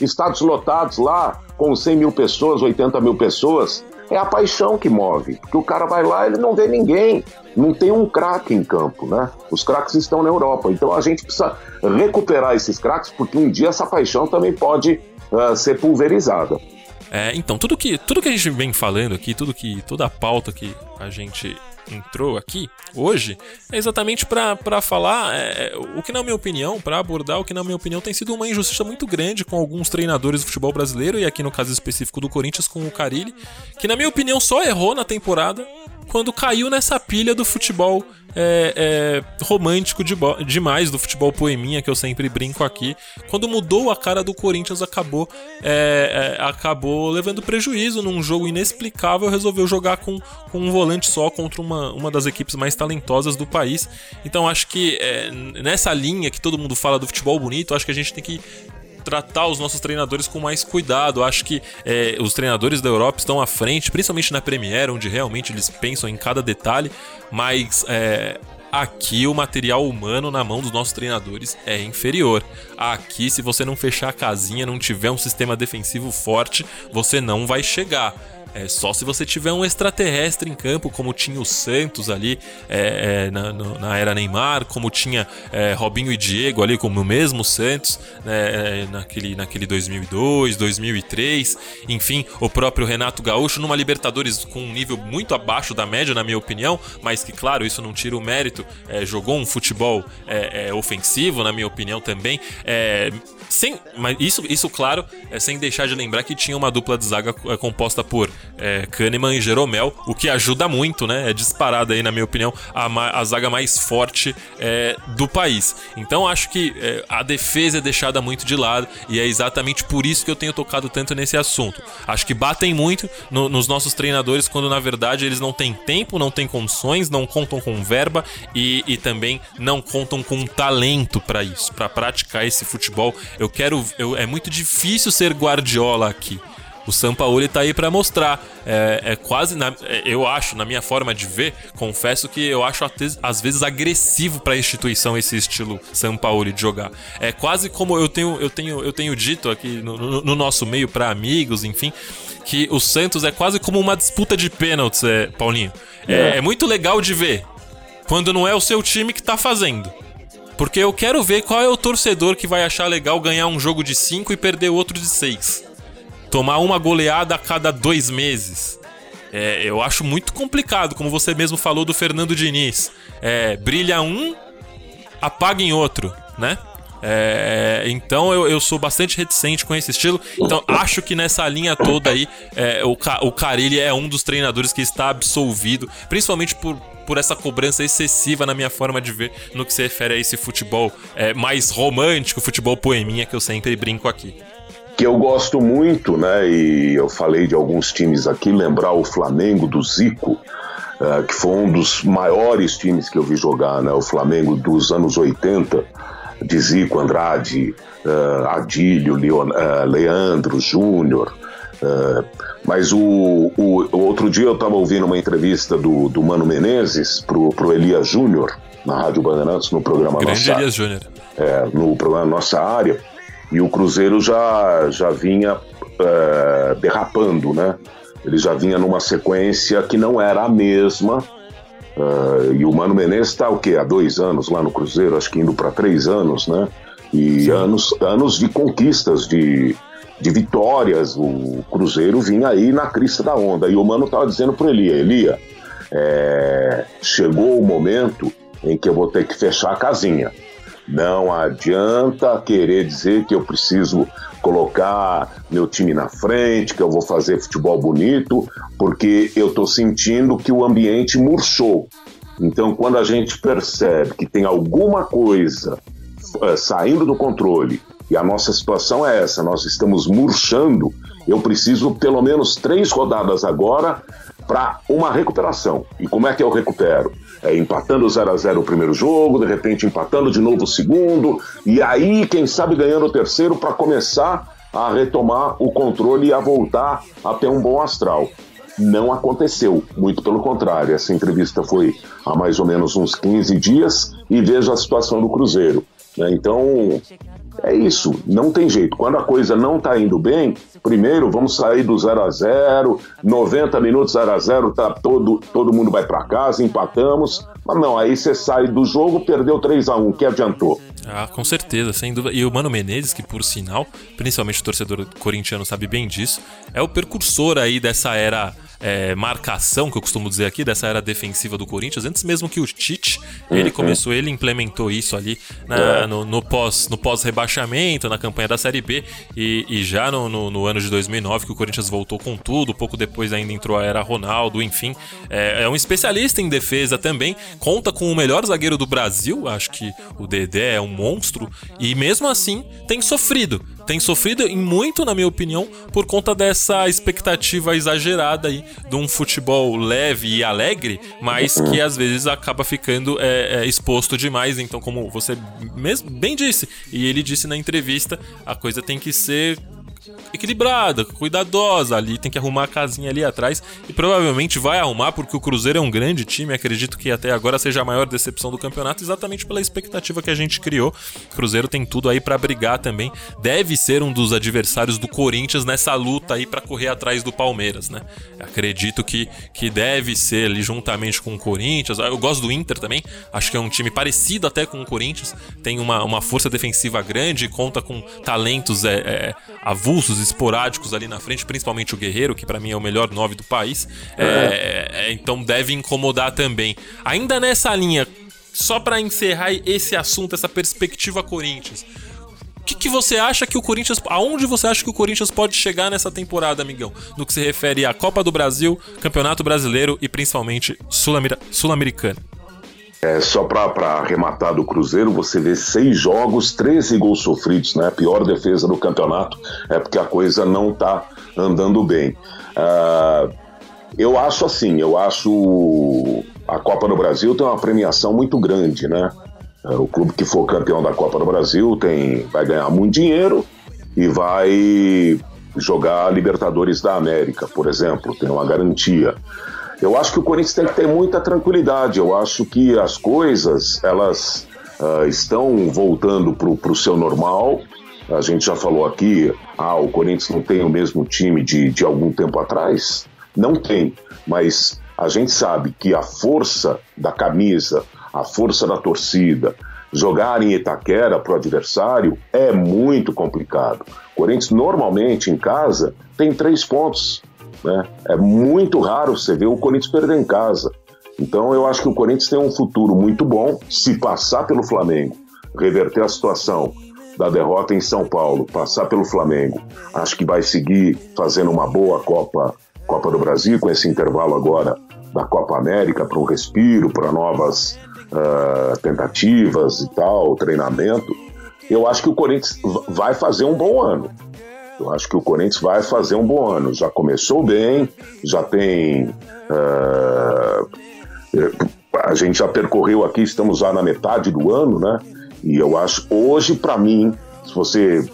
estados lotados lá com 100 mil pessoas, 80 mil pessoas. É a paixão que move, porque o cara vai lá ele não vê ninguém, não tem um craque em campo, né? Os craques estão na Europa, então a gente precisa recuperar esses craques, porque um dia essa paixão também pode uh, ser pulverizada. É, então, tudo que, tudo que a gente vem falando aqui, tudo que toda a pauta que a gente entrou aqui hoje é exatamente para falar é, o que, na minha opinião, para abordar o que, na minha opinião, tem sido uma injustiça muito grande com alguns treinadores do futebol brasileiro, e aqui no caso específico do Corinthians com o Carilli, que, na minha opinião, só errou na temporada quando caiu nessa pilha do futebol é, é, romântico de, demais do futebol poeminha que eu sempre brinco aqui. Quando mudou a cara do Corinthians, acabou é, é acabou levando prejuízo num jogo inexplicável. Resolveu jogar com, com um volante só contra uma, uma das equipes mais talentosas do país. Então acho que é, nessa linha que todo mundo fala do futebol bonito, acho que a gente tem que tratar os nossos treinadores com mais cuidado. Acho que é, os treinadores da Europa estão à frente, principalmente na Premier, onde realmente eles pensam em cada detalhe, mas é, aqui o material humano na mão dos nossos treinadores é inferior. Aqui, se você não fechar a casinha, não tiver um sistema defensivo forte, você não vai chegar. É só se você tiver um extraterrestre em campo, como tinha o Santos ali é, é, na, na, era Neymar, como tinha é, Robinho e Diego ali, como o mesmo Santos né, é, naquele, naquele 2002, 2003, enfim, o próprio Renato Gaúcho numa Libertadores com um nível muito abaixo da média, na minha opinião, mas que, claro, isso não tira o mérito, é, jogou um futebol é, ofensivo, na minha opinião também. sem, mas isso, isso, claro, sem deixar de lembrar que tinha uma dupla de zaga composta por é, Kahneman e Jeromel, o que ajuda muito, né? É disparada aí, na minha opinião, a, a zaga mais forte é, do país. Então acho que é, a defesa é deixada muito de lado e é exatamente por isso que eu tenho tocado tanto nesse assunto. Acho que batem muito no, nos nossos treinadores quando na verdade eles não têm tempo, não têm condições, não contam com verba e, e também não contam com talento para isso, para praticar esse futebol. Eu quero, eu, é muito difícil ser Guardiola aqui. O Sampaoli tá aí para mostrar. É, é quase, na, é, eu acho, na minha forma de ver, confesso que eu acho às vezes agressivo para a instituição esse estilo Sampaoli de jogar. É quase como eu tenho, eu tenho, eu tenho dito aqui no, no, no nosso meio para amigos, enfim, que o Santos é quase como uma disputa de pênaltis, é, Paulinho. É, é. é muito legal de ver quando não é o seu time que tá fazendo. Porque eu quero ver qual é o torcedor que vai achar legal ganhar um jogo de 5 e perder outro de 6 tomar uma goleada a cada dois meses. É, eu acho muito complicado, como você mesmo falou do Fernando Diniz. É, brilha um, apaga em outro, né? É, então eu, eu, sou bastante reticente com esse estilo. Então acho que nessa linha toda aí, é, o, o Carilli é um dos treinadores que está absolvido, principalmente por, por essa cobrança excessiva na minha forma de ver no que se refere a esse futebol é, mais romântico, futebol poeminha que eu sempre brinco aqui que eu gosto muito, né? E eu falei de alguns times aqui, lembrar o Flamengo do Zico, uh, que foi um dos maiores times que eu vi jogar, né? O Flamengo dos anos 80, de Zico, Andrade, uh, Adílio, Leon, uh, Leandro, Júnior. mas o, o, o, outro dia eu estava ouvindo uma entrevista do, do Mano Menezes pro, pro Elias Júnior, na Rádio Bandeirantes, no programa Grande Nossa Elias Júnior. É, no programa Nossa Área. E o Cruzeiro já, já vinha é, derrapando, né? Ele já vinha numa sequência que não era a mesma. É, e o Mano Menezes está o quê? Há dois anos lá no Cruzeiro, acho que indo para três anos, né? E anos, anos de conquistas, de, de vitórias. O Cruzeiro vinha aí na crista da onda. E o Mano estava dizendo para Elia: Elia, é, chegou o momento em que eu vou ter que fechar a casinha. Não adianta querer dizer que eu preciso colocar meu time na frente, que eu vou fazer futebol bonito, porque eu estou sentindo que o ambiente murchou. Então, quando a gente percebe que tem alguma coisa é, saindo do controle e a nossa situação é essa, nós estamos murchando, eu preciso pelo menos três rodadas agora para uma recuperação. E como é que eu recupero? É, empatando 0 a 0 o primeiro jogo, de repente empatando de novo o segundo, e aí, quem sabe, ganhando o terceiro para começar a retomar o controle e a voltar a ter um bom astral. Não aconteceu, muito pelo contrário. Essa entrevista foi há mais ou menos uns 15 dias e veja a situação do Cruzeiro. Né? Então, é isso, não tem jeito. Quando a coisa não está indo bem, primeiro vamos sair do 0 a 0 90 minutos 0 a 0 tá, todo, todo mundo vai para casa, empatamos. Mas não, aí você sai do jogo, perdeu 3 a 1 que adiantou? Ah, com certeza, sem dúvida. E o Mano Menezes, que por sinal, principalmente o torcedor corintiano sabe bem disso, é o precursor aí dessa era é, marcação, que eu costumo dizer aqui, dessa era defensiva do Corinthians, antes mesmo que o Tite, ele uhum. começou, ele implementou isso ali na, é. no, no, pós, no pós-rebaixamento, na campanha da Série B, e, e já no, no, no, ano de 2009, que o Corinthians voltou com tudo, pouco depois ainda entrou a era Ronaldo, enfim. É, é um especialista em defesa também, conta com o melhor zagueiro do Brasil, acho que o Dedé é um monstro, e mesmo assim tem sofrido tem sofrido e muito, na minha opinião, por conta dessa expectativa exagerada aí de um futebol leve e alegre, mas que às vezes acaba ficando é, é, exposto demais. Então, como você mesmo bem disse, e ele disse na entrevista, a coisa tem que ser equilibrada, cuidadosa ali, tem que arrumar a casinha ali atrás e provavelmente vai arrumar porque o Cruzeiro é um grande time, acredito que até agora seja a maior decepção do campeonato exatamente pela expectativa que a gente criou. O Cruzeiro tem tudo aí para brigar também, deve ser um dos adversários do Corinthians nessa luta aí para correr atrás do Palmeiras, né? Acredito que, que deve ser ali juntamente com o Corinthians. Eu gosto do Inter também, acho que é um time parecido até com o Corinthians, tem uma, uma força defensiva grande, conta com talentos é, é, avulsos esporádicos ali na frente, principalmente o Guerreiro, que para mim é o melhor 9 do país. É. É, então deve incomodar também. Ainda nessa linha, só para encerrar esse assunto, essa perspectiva Corinthians. O que, que, você acha que o Corinthians. Aonde você acha que o Corinthians pode chegar nessa temporada, amigão? No que se refere à Copa do Brasil, Campeonato Brasileiro e principalmente Sul-Americano. É, só para arrematar do Cruzeiro, você vê seis jogos, 13 gols sofridos, né? Pior defesa do campeonato é porque a coisa não está andando bem. Uh, eu acho assim, eu acho a Copa do Brasil tem uma premiação muito grande, né? É, o clube que for campeão da Copa do Brasil tem, vai ganhar muito dinheiro e vai jogar Libertadores da América, por exemplo, tem uma garantia. Eu acho que o Corinthians tem que ter muita tranquilidade. Eu acho que as coisas elas uh, estão voltando para o seu normal. A gente já falou aqui, ah, o Corinthians não tem o mesmo time de, de algum tempo atrás. Não tem, mas a gente sabe que a força da camisa, a força da torcida, jogar em Itaquera para o adversário é muito complicado. O Corinthians normalmente em casa tem três pontos. Né? É muito raro você ver o Corinthians perder em casa. Então eu acho que o Corinthians tem um futuro muito bom se passar pelo Flamengo, reverter a situação da derrota em São Paulo, passar pelo Flamengo. Acho que vai seguir fazendo uma boa Copa, Copa do Brasil com esse intervalo agora da Copa América para um respiro, para novas uh, tentativas e tal, treinamento. Eu acho que o Corinthians vai fazer um bom ano. Eu acho que o Corinthians vai fazer um bom ano. Já começou bem, já tem. Uh, a gente já percorreu aqui, estamos já na metade do ano, né? E eu acho, hoje, para mim, se você.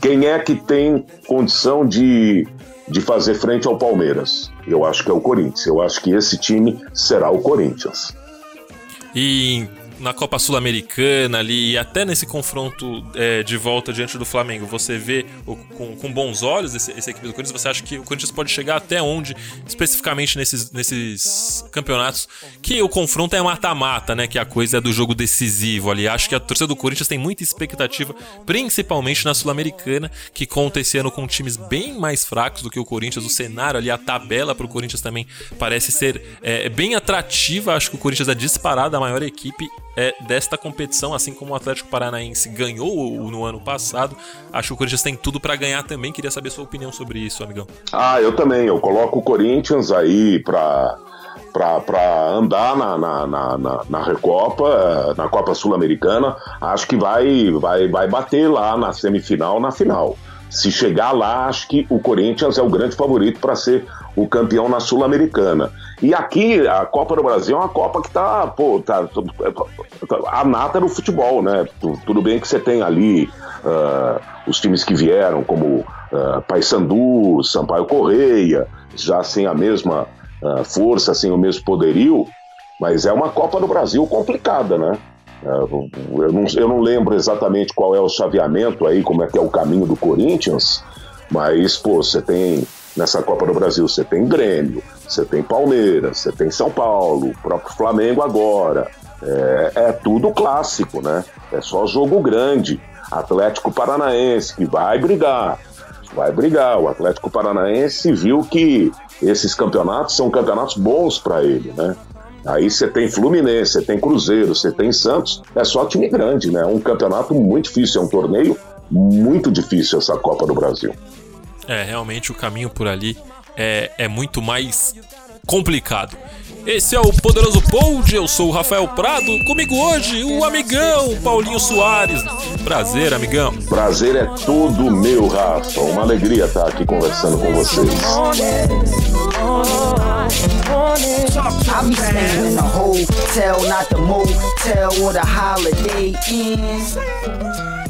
Quem é que tem condição de, de fazer frente ao Palmeiras? Eu acho que é o Corinthians. Eu acho que esse time será o Corinthians. E na Copa Sul-Americana ali e até nesse confronto é, de volta diante do Flamengo, você vê o, com, com, bons olhos esse, essa equipe do Corinthians? Você acha que o Corinthians pode chegar até onde, especificamente nesses, nesses campeonatos, que o confronto é mata-mata, né? Que a coisa é do jogo decisivo ali. Acho que a torcida do Corinthians tem muita expectativa, principalmente na Sul-Americana, que conta esse ano com times bem mais fracos do que o Corinthians. O cenário ali, a tabela para o Corinthians também parece ser é, bem atrativa. Acho que o Corinthians é disparado a maior equipe é, desta competição, assim como o Atlético Paranaense ganhou no ano passado, acho que o Corinthians tem tudo para ganhar também. Queria saber sua opinião sobre isso, amigão. Ah, eu também. Eu coloco o Corinthians aí para para andar na, na, na, na, Recopa, na Copa Sul-Americana, acho que vai, vai, vai bater lá na semifinal, na final. Se chegar lá, acho que o Corinthians é o grande favorito para ser o campeão na Sul-Americana. E aqui, a Copa do Brasil é uma Copa que tá, pô, tá, tá a nata do futebol, né? Tudo bem que você tem ali uh, os times que vieram, como uh, Paysandu, Sampaio Correia, já sem a mesma uh, força, sem o mesmo poderio, mas é uma Copa do Brasil complicada, né? Eu não, eu não lembro exatamente qual é o chaveamento aí, como é que é o caminho do Corinthians, mas, pô, você tem nessa Copa do Brasil, você tem Grêmio, você tem Palmeiras, você tem São Paulo, o próprio Flamengo agora. É, é tudo clássico, né? É só jogo grande. Atlético Paranaense, que vai brigar. vai brigar. O Atlético Paranaense viu que esses campeonatos são campeonatos bons para ele, né? Aí você tem Fluminense, você tem Cruzeiro, você tem Santos, é só time grande, né? É um campeonato muito difícil, é um torneio muito difícil essa Copa do Brasil. É, realmente o caminho por ali é, é muito mais complicado. Esse é o Poderoso Pold, eu sou o Rafael Prado, comigo hoje o amigão Paulinho Soares. Prazer, amigão. Prazer é todo meu, Rafa. Uma alegria estar aqui conversando com vocês.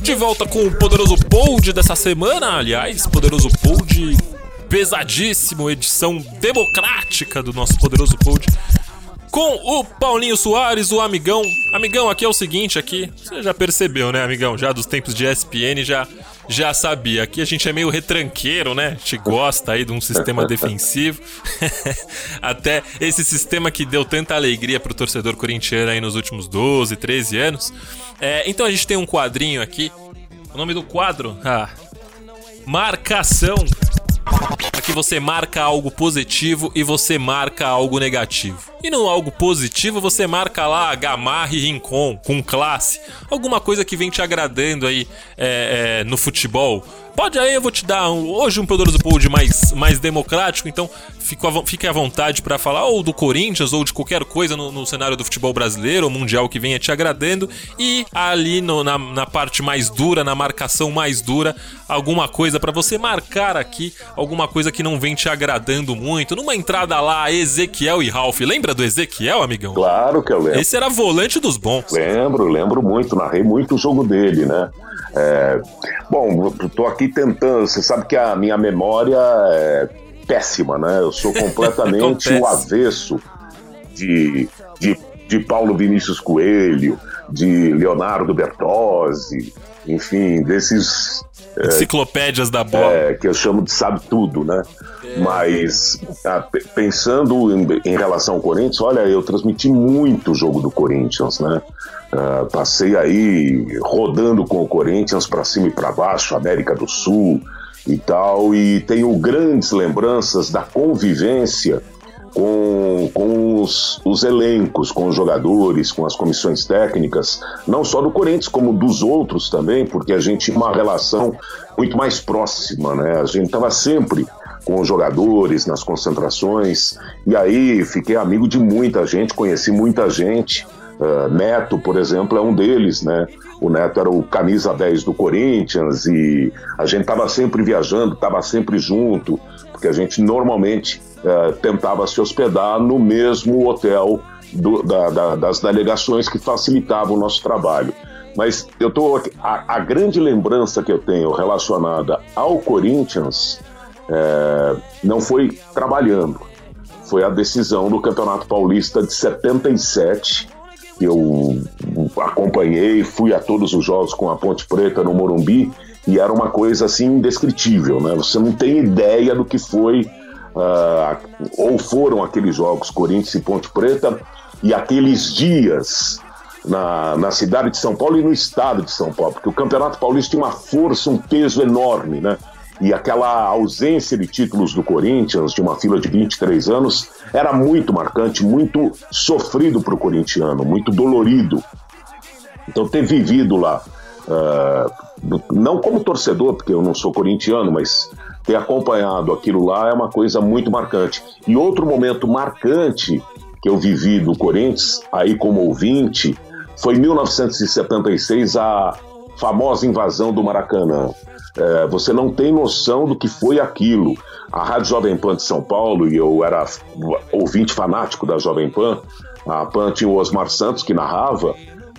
De volta com o Poderoso Pold dessa semana, aliás, Poderoso Pold pesadíssimo, edição democrática do nosso poderoso pod. Com o Paulinho Soares, o amigão. Amigão, aqui é o seguinte, aqui. Você já percebeu, né, amigão? Já dos tempos de ESPN, já, já sabia. Aqui a gente é meio retranqueiro, né? A gente gosta aí de um sistema defensivo. Até esse sistema que deu tanta alegria pro torcedor corintiano aí nos últimos 12, 13 anos. É, então a gente tem um quadrinho aqui. O nome do quadro? Ah. Marcação Aqui você marca algo positivo e você marca algo negativo. E no algo positivo você marca lá Gamarra e Rincon com classe. Alguma coisa que vem te agradando aí é, é, no futebol Pode aí, eu vou te dar um, hoje um Poderoso Pod mais, mais democrático, então fique à, vontade para falar ou do Corinthians ou de qualquer coisa no, no, cenário do futebol brasileiro ou mundial que venha te agradando. E ali no, na, na parte mais dura, na marcação mais dura, alguma coisa para você marcar aqui, alguma coisa que não vem te agradando muito. Numa entrada lá, Ezequiel e Ralph. Lembra do Ezequiel, amigão? Claro que eu lembro. Esse era volante dos bons. Lembro, lembro muito, narrei muito o jogo dele, né? É, bom, estou aqui tentando. Você sabe que a minha memória é péssima, né? Eu sou completamente o avesso de, de, de Paulo Vinícius Coelho, de Leonardo Bertozzi, enfim, desses é, enciclopédias da bola. É, que eu chamo de sabe tudo, né? É. Mas ah, pensando em, em, relação ao Corinthians, olha, eu transmiti muito o jogo do Corinthians, né? Uh, passei aí rodando com o Corinthians para cima e para baixo, América do Sul e tal, e tenho grandes lembranças da convivência com, com os, os, elencos, com os jogadores, com as comissões técnicas, não só do Corinthians, como dos outros também, porque a gente tinha uma relação muito mais próxima, né? A gente estava sempre com os jogadores nas concentrações, e aí fiquei amigo de muita gente, conheci muita gente. Uh, Neto, por exemplo, é um deles, né? O Neto era o camisa 10 do Corinthians e a gente estava sempre viajando, estava sempre junto, porque a gente normalmente uh, tentava se hospedar no mesmo hotel do, da, da, das delegações que facilitavam o nosso trabalho. Mas eu tô a, a grande lembrança que eu tenho relacionada ao Corinthians é, não foi trabalhando, foi a decisão do Campeonato Paulista de 77 que eu acompanhei, fui a todos os jogos com a Ponte Preta no Morumbi e era uma coisa assim indescritível, né? Você não tem ideia do que foi uh, ou foram aqueles jogos Corinthians e Ponte Preta e aqueles dias na, na cidade de São Paulo e no estado de São Paulo, porque o Campeonato Paulista tinha uma força, um peso enorme, né? E aquela ausência de títulos do Corinthians, de uma fila de 23 anos, era muito marcante, muito sofrido para o corintiano, muito dolorido. Então, ter vivido lá, uh, não como torcedor, porque eu não sou corintiano, mas ter acompanhado aquilo lá é uma coisa muito marcante. E outro momento marcante que eu vivi do Corinthians, aí como ouvinte, foi 1976, a famosa invasão do Maracanã. É, você não tem noção do que foi aquilo. A Rádio Jovem Pan de São Paulo, e eu era ouvinte fanático da Jovem Pan, a Pan tinha o Osmar Santos que narrava,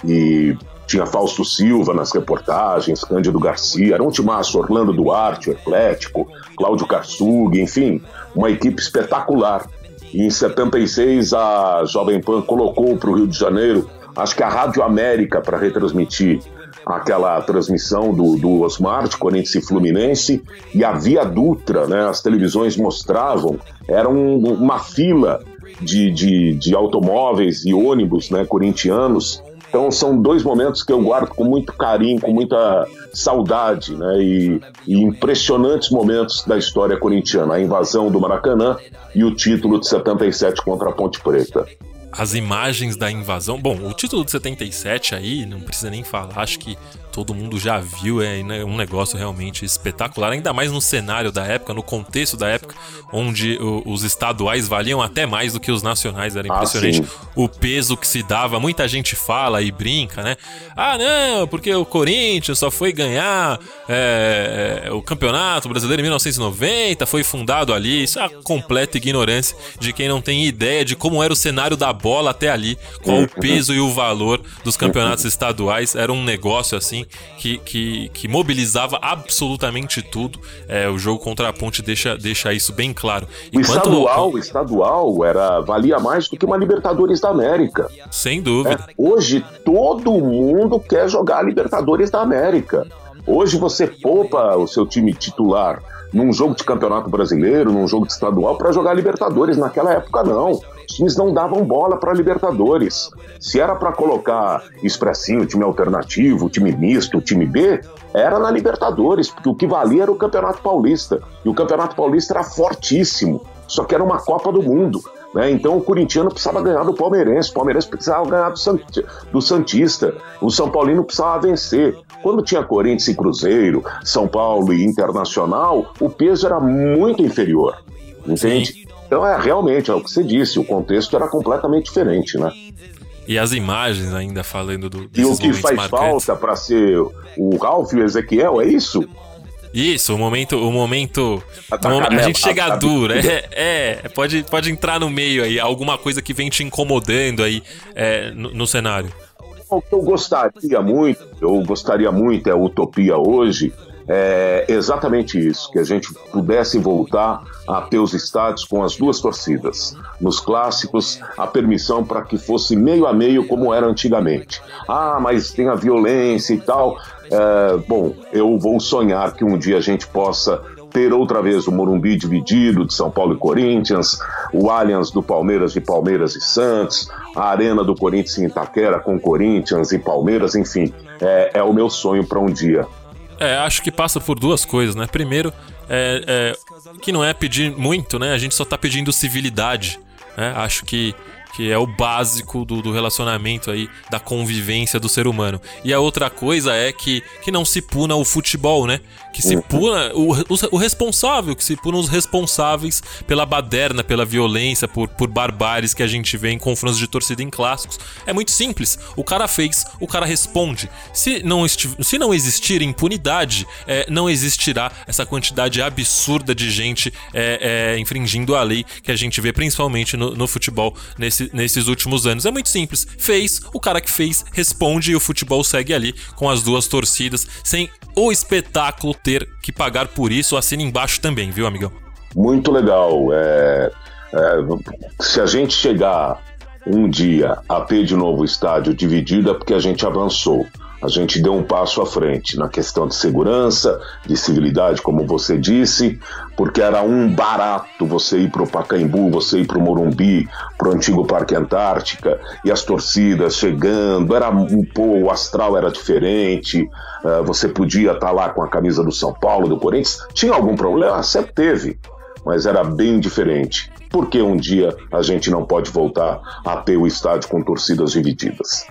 e tinha Fausto Silva nas reportagens, Cândido Garcia, era um timaço, Orlando Duarte, o Atlético, Cláudio Karsug, enfim, uma equipe espetacular. E em 76 a Jovem Pan colocou para o Rio de Janeiro, acho que a Rádio América para retransmitir aquela transmissão do, do Osmar de Corinthians e Fluminense e a Via Dutra, né? As televisões mostravam, era um, uma fila de, de, de automóveis e ônibus, né? Corintianos Então são dois momentos que eu guardo com muito carinho, com muita saudade, né? E, e, impressionantes momentos da história corintiana, a invasão do Maracanã e o título de 77 contra a Ponte Preta as imagens da invasão. Bom, o título de 77 aí, não precisa nem falar, acho que todo mundo já viu, é um negócio realmente espetacular, ainda mais no cenário da época, no contexto da época, onde os estaduais valiam até mais do que os nacionais, era ah, impressionante ah, o peso que se dava. Muita gente fala e brinca, né? Ah, não, porque o Corinthians só foi ganhar é, o Campeonato Brasileiro em 1990, foi fundado ali. Isso é a completa ignorância de quem não tem ideia de como era o cenário da bola até ali, qual o uhum. peso e o valor dos campeonatos estaduais. Era um negócio assim que, que, que mobilizava absolutamente tudo. É, o jogo contra a Ponte deixa, deixa isso bem claro. Enquanto... O estadual, o estadual era, valia mais do que uma Libertadores da América. Sem dúvida. É, hoje todo mundo quer jogar Libertadores da América. Hoje você poupa o seu time titular num jogo de campeonato brasileiro, num jogo de estadual, para jogar Libertadores. Naquela época, não. Os times não davam bola para Libertadores. Se era para colocar expressinho, time alternativo, time misto, time B, era na Libertadores, porque o que valia era o Campeonato Paulista. E o Campeonato Paulista era fortíssimo, só que era uma Copa do Mundo. Né? Então o corintiano precisava ganhar do palmeirense, o palmeirense precisava ganhar do, Sant... do Santista, o São Paulino precisava vencer. Quando tinha Corinthians e Cruzeiro, São Paulo e Internacional, o peso era muito inferior, entende? Sim. Então é realmente, é o que você disse, o contexto era completamente diferente, né? E as imagens ainda falando do E o que faz marcantes. falta para ser o Ralph e o Ezequiel, é isso? Isso, o momento. O momento. A, momento, a gente chega duro. É, é, pode, pode entrar no meio aí. Alguma coisa que vem te incomodando aí é, no, no cenário. O que eu gostaria muito, eu gostaria muito, é a utopia hoje, é exatamente isso, que a gente pudesse voltar a ter os estádios com as duas torcidas. Nos clássicos, a permissão para que fosse meio a meio como era antigamente. Ah, mas tem a violência e tal. É, bom, eu vou sonhar que um dia a gente possa ter outra vez o Morumbi dividido de São Paulo e Corinthians, o Allianz do Palmeiras de Palmeiras e Santos, a Arena do Corinthians em Itaquera com Corinthians e Palmeiras, enfim, é, é o meu sonho para um dia. É, acho que passa por duas coisas, né? Primeiro, é, é, que não é pedir muito, né? A gente só tá pedindo civilidade. Né? Acho que que é o básico do, do, relacionamento aí, da convivência do ser humano. E a outra coisa é que, que não se puna o futebol, né? Que se uhum. puna o, o, o responsável, que se puna os responsáveis pela baderna, pela violência, por, por barbares que a gente vê em confrontos de torcida em clássicos. É muito simples. O cara fez, o cara responde. Se não, se não existir impunidade, é, não existirá essa quantidade absurda de gente é, é, infringindo a lei que a gente vê principalmente no, no futebol nesse nesse, nesses últimos anos. É muito simples. Fez, o cara que fez responde e o futebol segue ali com as duas torcidas, sem o espetáculo ter que pagar por isso. Assina embaixo também, viu, amigão? Muito legal. É, é, se a gente chegar um dia a ter de novo estádio dividido, é porque a gente avançou a gente deu um passo à frente na questão de segurança, de civilidade, como você disse, porque era um barato você ir para o Pacaembu, você ir para o Morumbi, para o antigo Parque Antártica, e as torcidas chegando, era pô, o astral era diferente, uh, você podia estar tá lá com a camisa do São Paulo, do Corinthians, tinha algum problema? Sempre teve, mas era bem diferente. Por que um dia a gente não pode voltar a ter o estádio com torcidas divididas?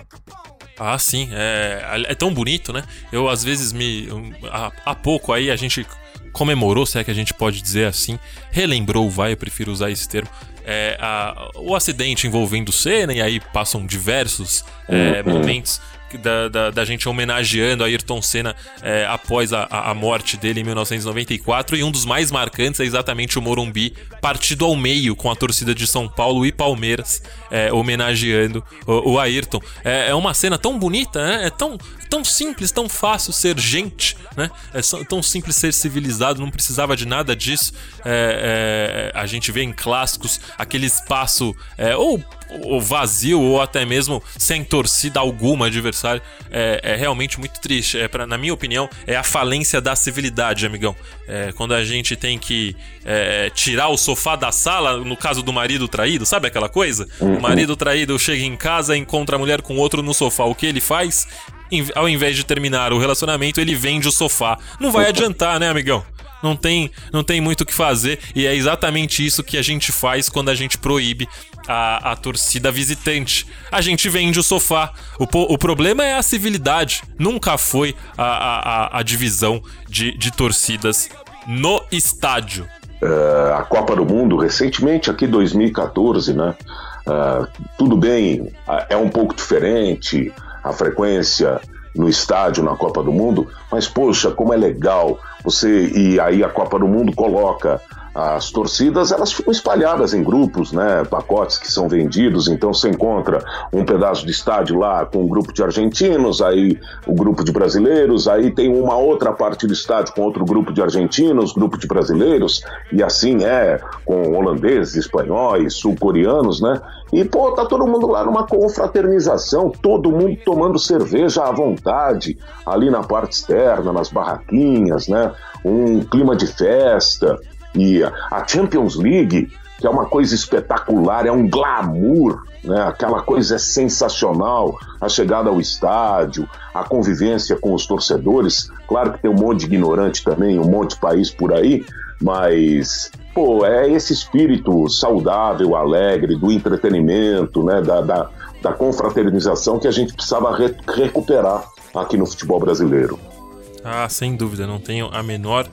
Ah, sim. É, é tão bonito, né? Eu, às vezes, me. Há, há pouco aí a gente comemorou, se é que a gente pode dizer assim, relembrou, vai, eu prefiro usar esse termo, é, a, o acidente envolvendo Senna, e aí passam diversos é, uhum. momentos da, da, da, gente homenageando a Ayrton Senna é, após a, a, morte dele em 1994. E um dos mais marcantes é exatamente o Morumbi partido ao meio com a torcida de São Paulo e Palmeiras é, homenageando o, o Ayrton. É, é, uma cena tão bonita, né? É tão, tão simples, tão fácil ser gente, né? É tão simples ser civilizado, não precisava de nada disso. É, é, a gente vê em clássicos aquele espaço é, ou, ou, vazio ou até mesmo sem torcida alguma adversário. É, é realmente muito triste. É, pra, na minha opinião, é a falência da civilidade, amigão. É, quando a gente tem que é, tirar o sofá da sala, no caso do marido traído, sabe aquela coisa? Uhum. O marido traído chega em casa, encontra a mulher com outro no sofá. O que ele faz? ao invés de terminar o relacionamento, ele vende o sofá. Não vai adiantar, né, amigão? Não tem, não tem muito o que fazer e é exatamente isso que a gente faz quando a gente proíbe a, a torcida visitante. A gente vende o sofá. O, o problema é a civilidade. Nunca foi a, a, a divisão de, de torcidas no estádio. Uh, a Copa do Mundo, recentemente, aqui 2014, né? Uh, tudo bem, é um pouco diferente, a frequência no estádio na Copa do Mundo, mas poxa, como é legal você e aí a Copa do Mundo coloca as torcidas elas ficam espalhadas em grupos, né? Pacotes que são vendidos, então você encontra um pedaço de estádio lá com um grupo de argentinos, aí o grupo de brasileiros, aí tem uma outra parte do estádio com outro grupo de argentinos, grupo de brasileiros, e assim é com holandeses, espanhóis, sul-coreanos, né? E, pô, tá todo mundo lá numa confraternização, todo mundo tomando cerveja à vontade, ali na parte externa, nas barraquinhas, né? Um clima de festa. E a Champions League, que é uma coisa espetacular, é um glamour, né? Aquela coisa é sensacional, a chegada ao estádio, a convivência com os torcedores. Claro que tem um monte de ignorante também, um monte de país por aí, mas pô, é esse espírito saudável, alegre, do entretenimento, né? Da, da, da confraternização que a gente precisava re recuperar aqui no futebol brasileiro. Ah, sem dúvida, não tenho a menor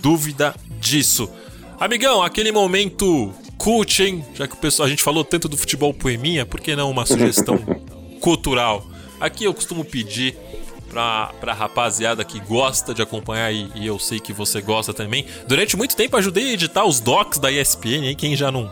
dúvida disso. Amigão, aquele momento cult, hein? Já que o pessoal, a gente falou tanto do futebol poeminha, por que não uma sugestão cultural? Aqui eu costumo pedir pra, pra rapaziada que gosta de acompanhar e, e, eu sei que você gosta também. Durante muito tempo ajudei a editar os docs da ESPN, hein? Quem já não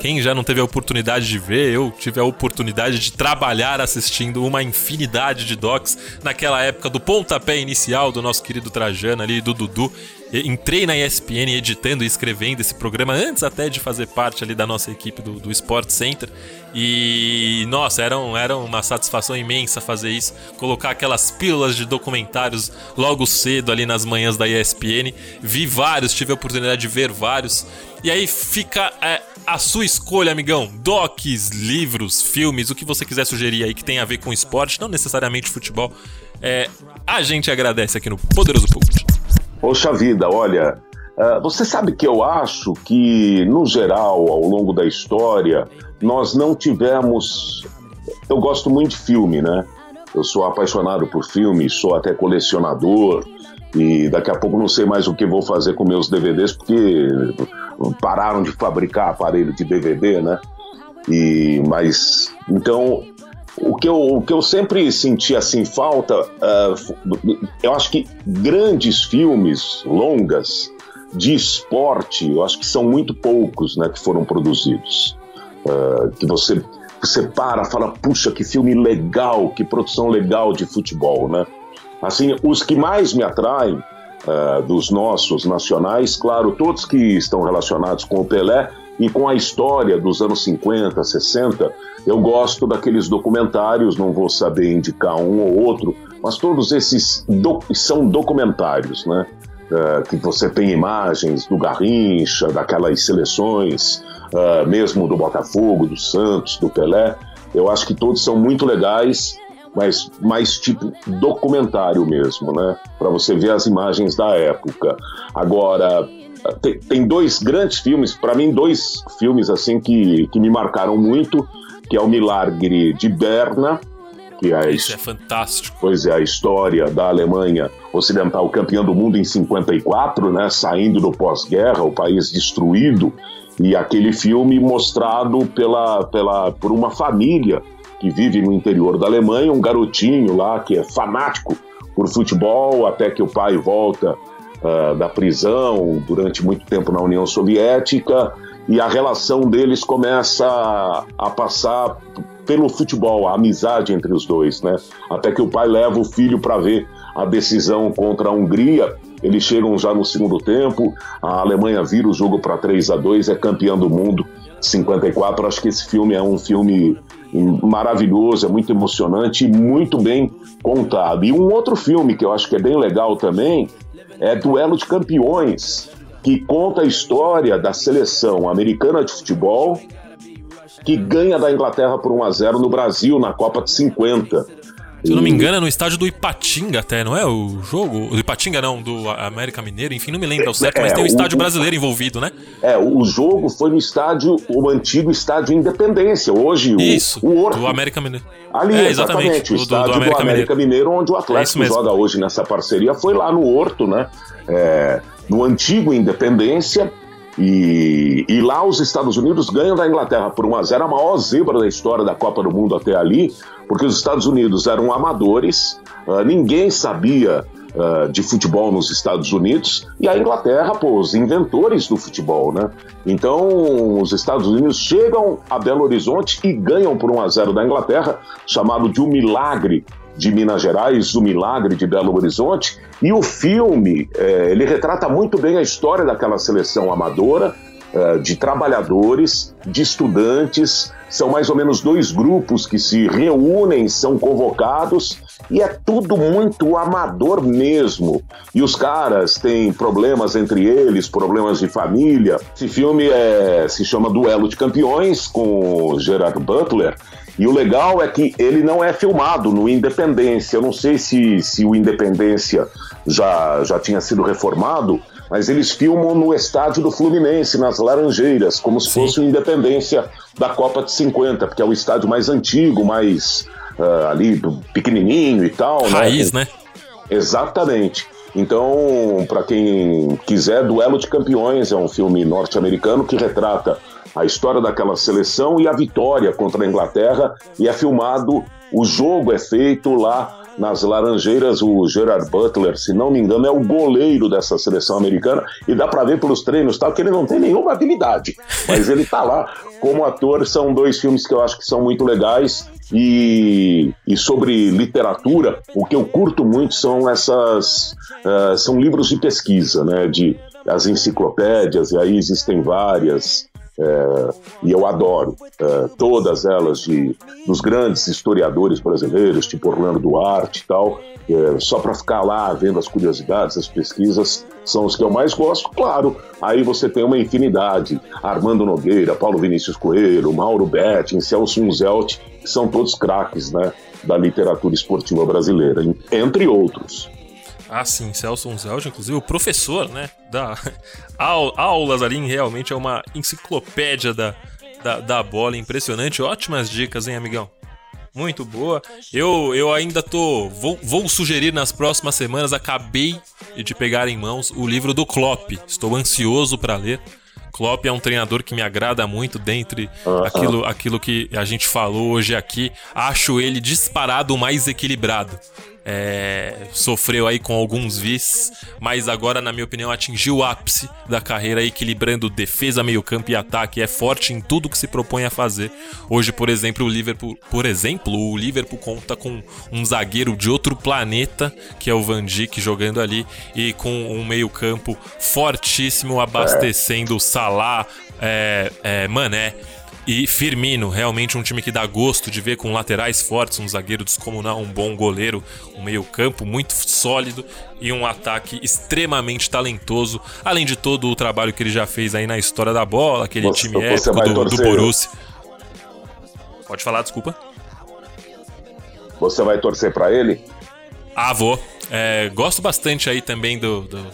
quem já não teve a oportunidade de ver, eu tive a oportunidade de trabalhar assistindo uma infinidade de docs naquela época do pontapé inicial do nosso querido Trajano ali, do Dudu. Entrei na ESPN editando e escrevendo esse programa antes até de fazer parte ali da nossa equipe do, do Sport Center. E nossa, era, um, era uma satisfação imensa fazer isso, colocar aquelas pílulas de documentários logo cedo ali nas manhãs da ESPN. Vi vários, tive a oportunidade de ver vários. E aí fica é, a sua escolha, amigão. Docs, livros, filmes, o que você quiser sugerir aí que tem a ver com esporte, não necessariamente futebol. É, a gente agradece aqui no Poderoso Público. Poxa vida, olha, uh, você sabe que eu acho que, no geral, ao longo da história, nós não tivemos. Eu gosto muito de filme, né? Eu sou apaixonado por filme, sou até colecionador e daqui a pouco não sei mais o que vou fazer com meus DVDs porque pararam de fabricar aparelho de DVD, né? E mas então o que eu, o que eu sempre senti assim falta, uh, eu acho que grandes filmes, longas de esporte, eu acho que são muito poucos, né, que foram produzidos. Uh, que você você para, fala, puxa, que filme legal, que produção legal de futebol, né? Assim, os que mais me atraem uh, dos nossos nacionais, claro, todos que estão relacionados com o Pelé e com a história dos anos 50, 60, eu gosto daqueles documentários, não vou saber indicar um ou outro, mas todos esses do, são documentários, né? Uh, que você tem imagens do Garrincha, daquelas seleções, uh, mesmo do Botafogo, do Santos, do Pelé. Eu acho que todos são muito legais, mas mais tipo documentário mesmo, né? Para você ver as imagens da época. Agora, tem, tem dois grandes filmes, para mim, dois filmes assim que, que me marcaram muito, que é o Milagre de Berna, que é Isso é fantástico. Pois é, a história da Alemanha Ocidental campeã do mundo em 54, né, saindo do pós-guerra, o país destruído, e aquele filme mostrado pela, pela, por uma família que vive no interior da Alemanha, um garotinho lá que é fanático por futebol, até que o pai volta uh, da prisão durante muito tempo na União Soviética e a relação deles começa a passar pelo futebol, a amizade entre os dois, né? Até que o pai leva o filho para ver a decisão contra a Hungria eles chegam já no segundo tempo, a Alemanha vira o jogo para 3 a 2 é campeã do mundo 54. Acho que esse filme é um filme maravilhoso, é muito emocionante e muito bem contado. E um outro filme que eu acho que é bem legal também é Duelo de Campeões, que conta a história da seleção americana de futebol que ganha da Inglaterra por 1 a 0 no Brasil na Copa de 50. Se eu não me engano, é no estádio do Ipatinga até, não é o jogo? Do Ipatinga não, do América Mineiro, enfim, não me lembro ao certo, é, mas tem o estádio o, brasileiro envolvido, né? É, o jogo foi no estádio, o antigo estádio Independência, hoje Isso, o, o do América Mineiro. Ali, é, exatamente, exatamente, o estádio do, do América, do América Mineiro. Mineiro. onde o Atlético é joga hoje nessa parceria, foi lá no Horto, né? É, no antigo Independência, e, e, lá os Estados Unidos ganham da Inglaterra por 1 a 0 a maior zebra da história da Copa do Mundo até ali, porque os Estados Unidos eram amadores, uh, ninguém sabia uh, de futebol nos Estados Unidos, e a Inglaterra, pô, os inventores do futebol, né? Então, os Estados Unidos chegam a Belo Horizonte e ganham por 1 a 0 da Inglaterra, chamado de um milagre de Minas Gerais, O Milagre de Belo Horizonte, e o filme é, ele retrata muito bem a história daquela seleção amadora, é, de trabalhadores, de estudantes, são mais ou menos dois grupos que se reúnem, são convocados e é tudo muito amador mesmo. E os caras têm problemas entre eles, problemas de família. Esse filme é, se chama Duelo de Campeões com Gerard Butler e o legal é que ele não é filmado no Independência. Eu não sei se, se o Independência já, já tinha sido reformado, mas eles filmam no estádio do Fluminense, nas Laranjeiras, como se fosse o Independência da Copa de 50, porque é o estádio mais antigo, mais uh, ali pequenininho e tal. Né? Raiz, né? né? Exatamente. Então, para quem quiser, Duelo de Campeões é um filme norte-americano que retrata a história daquela seleção e a vitória contra a Inglaterra, e é filmado, o jogo é feito lá nas Laranjeiras, o Gerard Butler, se não me engano, é o goleiro dessa seleção americana, e dá para ver pelos treinos tal, que ele não tem nenhuma habilidade, mas ele tá lá como ator. São dois filmes que eu acho que são muito legais. E, e sobre literatura, o que eu curto muito são essas. Uh, são livros de pesquisa, né? De as enciclopédias, e aí existem várias. É, e eu adoro é, todas elas de, dos grandes historiadores brasileiros, tipo Orlando Duarte e tal, é, só para ficar lá vendo as curiosidades, as pesquisas, são os que eu mais gosto. Claro, aí você tem uma infinidade: Armando Nogueira, Paulo Vinícius Coelho, Mauro Betting, Celso Muzelt, que são todos craques né, da literatura esportiva brasileira, entre outros. Ah, sim, Celso Unzelge, inclusive o professor, né? Da aulas ali, realmente é uma enciclopédia da, da, da bola, impressionante. Ótimas dicas, hein, amigão? Muito boa. Eu, eu ainda tô. Vou, vou sugerir nas próximas semanas. Acabei de pegar em mãos o livro do Klopp. Estou ansioso para ler. Klopp é um treinador que me agrada muito dentre uhum. aquilo, aquilo que a gente falou hoje aqui. Acho ele disparado mais equilibrado é, sofreu aí com alguns vices, mas agora, na minha opinião, atingiu o ápice da carreira, equilibrando defesa, meio-campo e ataque. É forte em tudo que se propõe a fazer. Hoje, por exemplo, o Liverpool, por exemplo, o Liverpool conta com um zagueiro de outro planeta, que é o Van Dijk jogando ali, e com um meio-campo fortíssimo, abastecendo o Salah, é, é, Mané e Firmino, realmente um time que dá gosto de ver com laterais fortes, um zagueiro descomunal, um bom goleiro, um meio-campo muito sólido e um ataque extremamente talentoso, além de todo o trabalho que ele já fez aí na história da bola, aquele você, time épico do, do Borussia. Pode falar, desculpa. Você vai torcer para ele? Ah, vou. É, gosto bastante aí também do, do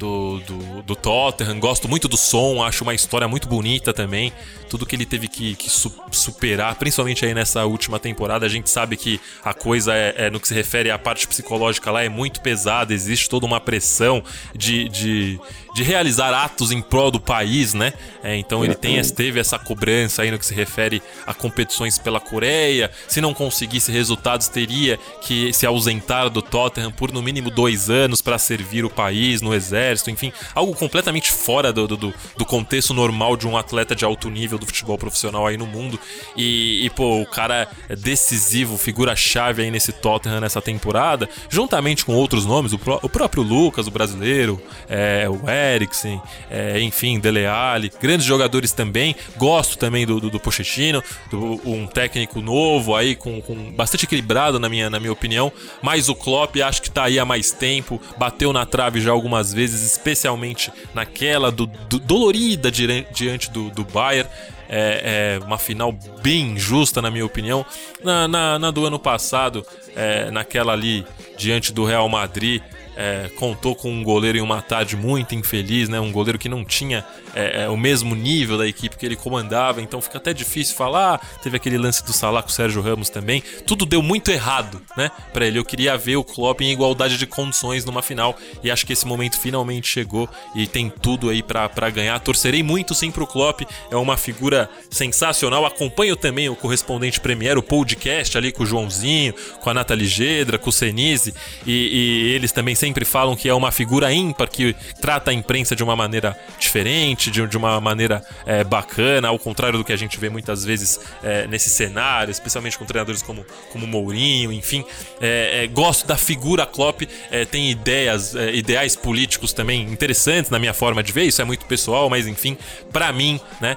do, do, do, Tottenham, gosto muito do som, acho uma história muito bonita também. Tudo que ele teve que, que su superar, principalmente aí nessa última temporada, a gente sabe que a coisa é, é, no que se refere à parte psicológica lá é muito pesada, existe toda uma pressão de, de, de realizar atos em prol do país, né? É, então ele tem, teve essa cobrança aí no que se refere a competições pela Coreia. Se não conseguisse resultados, teria que se ausentar do Tottenham por no mínimo dois anos para servir o país no exército enfim, algo completamente fora do, do, do contexto normal de um atleta de alto nível do futebol profissional aí no mundo. E, e pô, o cara é decisivo, figura-chave aí nesse Tottenham nessa temporada, juntamente com outros nomes, o, o próprio Lucas, o brasileiro, é, o Eriksen, é, enfim, Dele Alli, grandes jogadores também. Gosto também do, do, do Pochettino, do, um técnico novo aí, com, com bastante equilibrado na minha, na minha opinião. Mas o Klopp acho que tá aí há mais tempo, bateu na trave já algumas vezes, especialmente naquela do, do dolorida diante do, do Bayern. É, é, uma final bem injusta, na minha opinião. Na, na, na do ano passado, é, naquela ali diante do Real Madrid, é, contou com um goleiro em uma tarde muito infeliz, né? Um goleiro que não tinha é, é, o mesmo nível da equipe que ele comandava, então fica até difícil falar. Teve aquele lance do Salah com o Sérgio Ramos também. Tudo deu muito errado, né? Para ele. Eu queria ver o Klopp em igualdade de condições numa final e acho que esse momento finalmente chegou e tem tudo aí para ganhar. Torcerei muito sim pro Klopp, é uma figura sensacional. Acompanho também o correspondente Premier, o podcast ali com o Joãozinho, com a Nathalie Gedra, com o Senise e, e eles também sempre falam que é uma figura ímpar que trata a imprensa de uma maneira diferente, de, de uma maneira é, bacana, ao contrário do que a gente vê muitas vezes é, nesse cenário, especialmente com treinadores como, como Mourinho, enfim. É, é gosto da figura Klopp, é, tem ideias, é, ideais políticos também interessantes na minha forma de ver, isso é muito pessoal, mas enfim, para mim, né,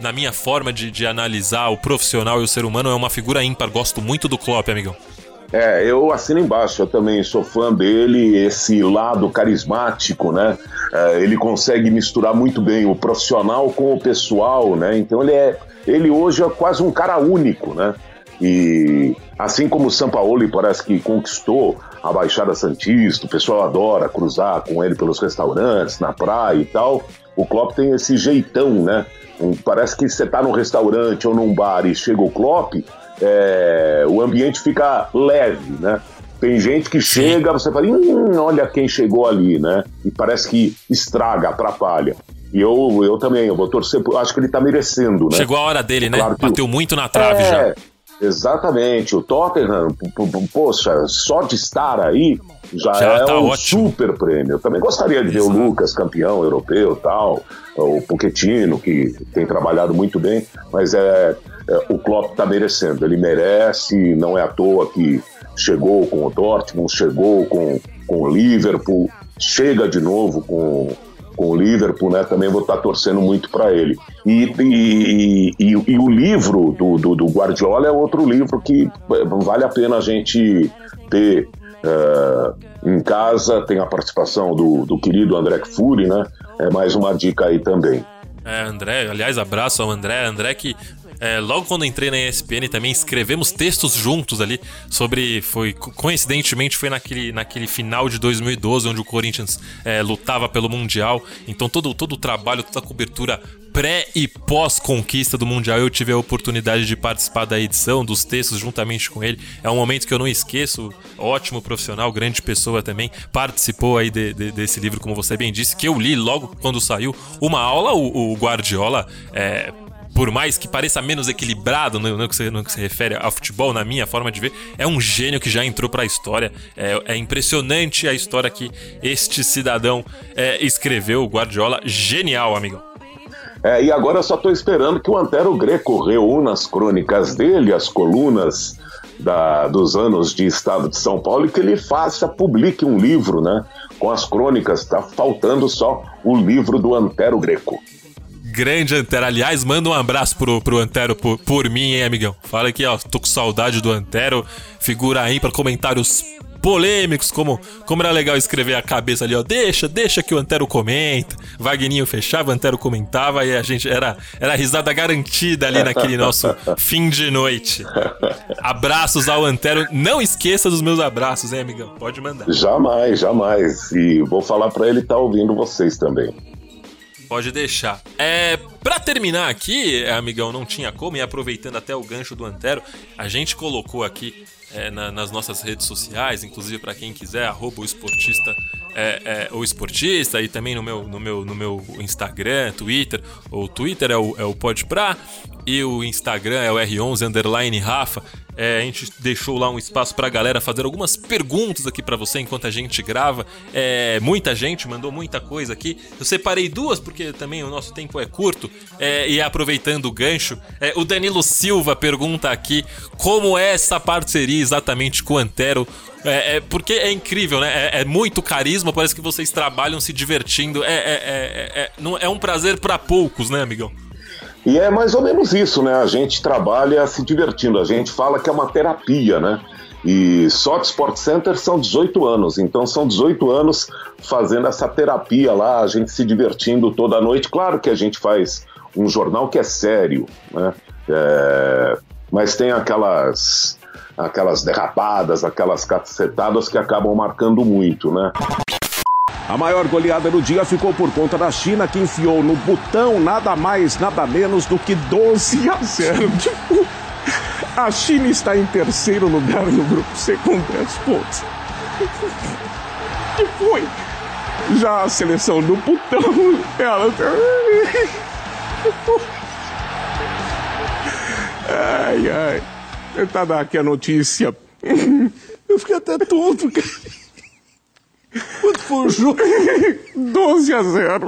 na minha forma de, de analisar o profissional e o ser humano, é uma figura ímpar. Gosto muito do Klopp, amigão. É, eu assino embaixo, eu também sou fã dele, esse lado carismático, né? É, ele consegue misturar muito bem o profissional com o pessoal, né? Então ele é, ele hoje é quase um cara único, né? E assim como o Sampaoli parece que conquistou a Baixada Santista, o pessoal adora cruzar com ele pelos restaurantes, na praia e tal, o Klopp tem esse jeitão, né? Parece que você tá num restaurante ou num bar e chega o Klopp, é, o ambiente fica leve, né? Tem gente que chega, você fala, hum, olha quem chegou ali, né? E parece que estraga, atrapalha. E eu, eu também, eu vou torcer, acho que ele tá merecendo, né? Chegou a hora dele, né? Claro Bateu muito na trave é, já. Exatamente, o Tottenham, poxa, só de estar aí já, já é tá um ótimo. super prêmio. Eu também gostaria de Exato. ver o Lucas campeão europeu tal, o Pochettino, que tem trabalhado muito bem, mas é, o Klopp está merecendo. Ele merece, não é à toa que chegou com o Dortmund, chegou com, com o Liverpool, chega de novo com, com o Liverpool, né? Também vou estar tá torcendo muito para ele. E, e, e, e, o livro do, do, do, Guardiola é outro livro que é, vale a pena a gente ter uh, em casa. Tem a participação do, do querido André Fury, né? É mais uma dica aí também. É, André, aliás, abraço ao André. André que é, logo quando entrei na ESPN também escrevemos textos juntos ali sobre. Foi coincidentemente foi naquele, naquele final de 2012 onde o Corinthians é, lutava pelo mundial. Então todo todo o trabalho, toda a cobertura pré e pós conquista do mundial eu tive a oportunidade de participar da edição dos textos juntamente com ele. É um momento que eu não esqueço. Ótimo profissional, grande pessoa também. Participou aí de, de, desse livro, como você bem disse, que eu li logo quando saiu. Uma aula, o, o Guardiola. É, por mais que pareça menos equilibrado no, no, que se, no, que refere ao futebol, na minha forma de ver, é um gênio que já entrou para a história. É, é, impressionante a história que este cidadão é, escreveu, o Guardiola. Genial, amigão. É, e agora eu só estou esperando que o Antero Greco reúna as crônicas dele, as colunas da, dos anos de Estado de São Paulo e que ele faça, publique um livro, né? Com as crônicas. Está faltando só o livro do Antero Greco. Grande Antero. Aliás, manda um abraço pro, pro Antero por, por mim, hein, amigão? Fala aqui, ó. Tô com saudade do Antero. Figura aí para comentários polêmicos, como, como era legal escrever a cabeça ali, ó. Deixa, deixa que o Antero comenta. Vagninho fechava, o Antero comentava e a gente era, era risada garantida ali naquele nosso fim de noite. Abraços ao Antero. Não esqueça dos meus abraços, hein, amigão? Pode mandar. Jamais, jamais. E vou falar para ele estar tá ouvindo vocês também. Pode deixar. É, para terminar aqui, amigão, não tinha como, e aproveitando até o gancho do Antero, a gente colocou aqui é, na, nas nossas redes sociais, inclusive para quem quiser, arroba o esportista, é, é, o esportista, e também no meu, no meu, no meu Instagram, Twitter, o Twitter é o, é o Pode Pra. E o Instagram é o R11 underline Rafa. É, a gente deixou lá um espaço pra galera fazer algumas perguntas aqui para você enquanto a gente grava. É, muita gente mandou muita coisa aqui. Eu separei duas porque também o nosso tempo é curto. É, e aproveitando o gancho, é, o Danilo Silva pergunta aqui como é essa parceria exatamente com o Antero. É, é, porque é incrível, né? É, é, muito carisma, parece que vocês trabalham se divertindo. É, é, é, é, é um prazer para poucos, né, amigão? E é mais ou menos isso, né? A gente trabalha se divertindo, a gente fala que é uma terapia, né? E só de Sport Center são 18 anos, então são 18 anos fazendo essa terapia lá, a gente se divertindo toda noite. Claro que a gente faz um jornal que é sério, né? É... Mas tem aquelas aquelas derrapadas, aquelas cacetadas que acabam marcando muito, né? A maior goleada do dia ficou por conta da China, que enfiou no botão nada mais, nada menos do que 12 a 0. Tipo, a China está em terceiro lugar no grupo C com 10 pontos. Que foi? Já a seleção do botão, ela. Ai, ai. Tentar dar aqui a notícia. Eu fiquei até tonto, cara. Quanto foi o jogo? 12 a 0.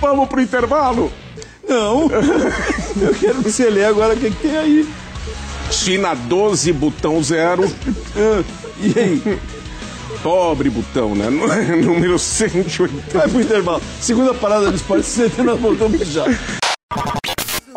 Vamos pro intervalo? Não. Eu quero que você lê agora o que, que tem aí. China 12, botão 0. Ah, e aí? Pobre botão, né? Número 180. Vai pro intervalo. Segunda parada do esporte, você nós voltamos já.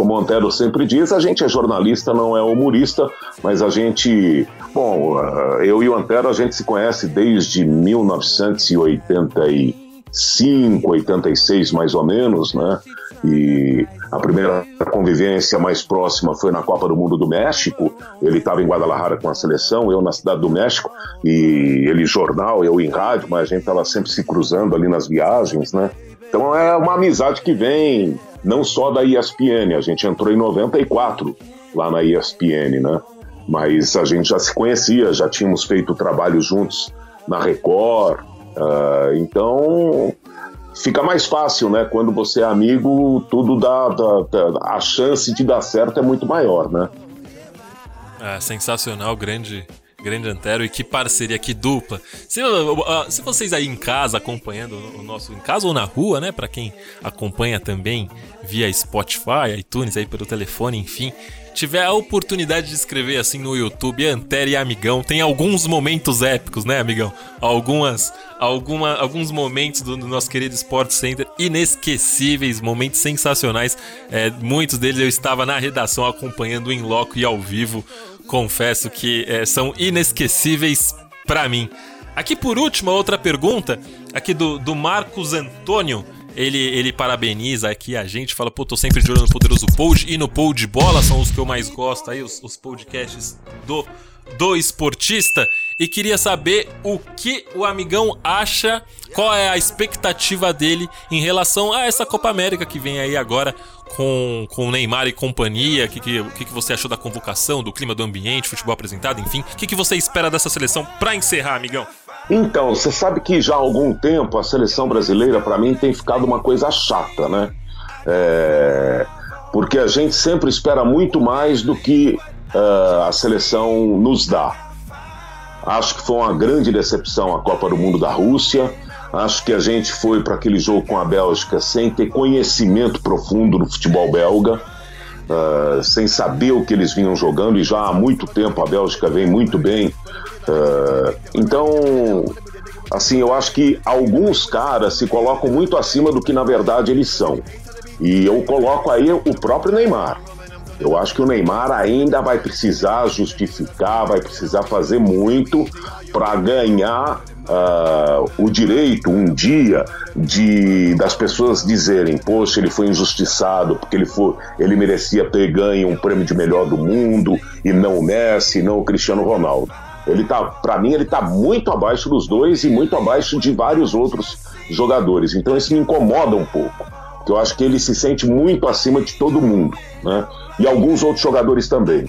Como o Antero sempre diz, a gente é jornalista, não é humorista, mas a gente. Bom, eu e o Antero a gente se conhece desde 1985, 86 mais ou menos, né? E a primeira convivência mais próxima foi na Copa do Mundo do México. Ele estava em Guadalajara com a seleção, eu na Cidade do México, e ele jornal, eu em rádio, mas a gente estava sempre se cruzando ali nas viagens, né? Então é uma amizade que vem não só da ESPN, a gente entrou em 94 lá na ESPN, né? Mas a gente já se conhecia, já tínhamos feito trabalho juntos na Record, uh, então fica mais fácil, né? Quando você é amigo, tudo dá, dá, dá, a chance de dar certo é muito maior, né? É sensacional, grande Grande Antero, e que parceria, que dupla. Se, se vocês aí em casa acompanhando o nosso, em casa ou na rua, né, para quem acompanha também via Spotify, iTunes, aí pelo telefone, enfim, tiver a oportunidade de escrever assim no YouTube, Antero e Amigão, tem alguns momentos épicos, né, amigão? Algumas, alguma, alguns momentos do, do nosso querido Sport Center inesquecíveis, momentos sensacionais. É, muitos deles eu estava na redação acompanhando em loco e ao vivo confesso que é, são inesquecíveis para mim. Aqui por último, outra pergunta, aqui do, do Marcos Antônio. Ele, ele parabeniza aqui a gente, fala, pô, tô sempre de olho no Poderoso Pod e no Pod Bola, são os que eu mais gosto aí, os, os podcasts do, do esportista. E queria saber o que o amigão acha, qual é a expectativa dele em relação a essa Copa América que vem aí agora com, com Neymar e companhia? O que, que, que, você achou da convocação, do clima do ambiente, futebol apresentado, enfim? O que, que você espera dessa seleção para encerrar, amigão? Então, você sabe que já há algum tempo a seleção brasileira, para mim, tem ficado uma coisa chata, né? É... Porque a gente sempre espera muito mais do que uh, a seleção nos dá. Acho que foi uma grande decepção a Copa do Mundo da Rússia. Acho que a gente foi para aquele jogo com a Bélgica sem ter conhecimento profundo do futebol belga, uh, sem saber o que eles vinham jogando, e já há muito tempo a Bélgica vem muito bem. Uh, então, assim, eu acho que alguns caras se colocam muito acima do que na verdade eles são. E eu coloco aí o próprio Neymar. Eu acho que o Neymar ainda vai precisar justificar, vai precisar fazer muito para ganhar uh, o direito um dia de das pessoas dizerem, poxa, ele foi injustiçado porque ele foi, ele merecia ter ganho um prêmio de melhor do mundo e não o Messi, não o Cristiano Ronaldo. Ele tá, para mim, ele tá muito abaixo dos dois e muito abaixo de vários outros jogadores. Então isso me incomoda um pouco, porque eu acho que ele se sente muito acima de todo mundo, né? E alguns outros jogadores também.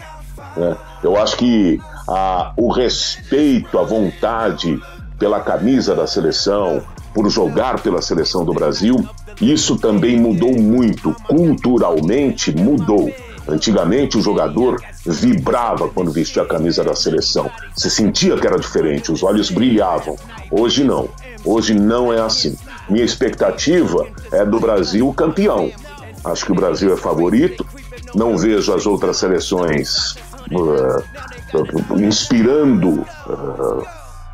Né? Eu acho que a, o respeito, a vontade pela camisa da seleção, por jogar pela seleção do Brasil. Isso também mudou muito, culturalmente mudou. Antigamente o jogador vibrava quando vestia a camisa da seleção. Se sentia que era diferente, os olhos brilhavam. Hoje não. Hoje não é assim. Minha expectativa é do Brasil campeão. Acho que o Brasil é favorito. Não vejo as outras seleções uh, inspirando uh,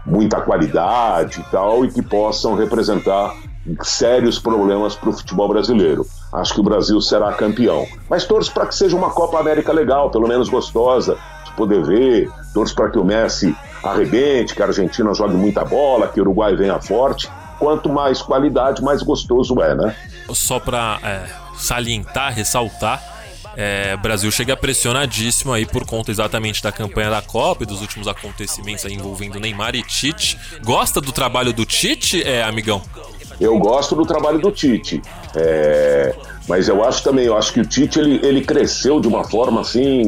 muita qualidade e tal e que possam representar sérios problemas para o futebol brasileiro. Acho que o Brasil será campeão. Mas torço para que seja uma Copa América legal, pelo menos gostosa, de poder ver. Torço para que o Messi arrebente, que a Argentina jogue muita bola, que o Uruguai venha forte. Quanto mais qualidade, mais gostoso é, né? Só para é, salientar, ressaltar, é, o Brasil chega pressionadíssimo aí por conta exatamente da campanha da Copa e dos últimos acontecimentos envolvendo Neymar e Tite. Gosta do trabalho do Tite, é, amigão? Eu gosto do trabalho do Tite. É, mas eu acho também, eu acho que o Tite ele, ele cresceu de uma forma assim.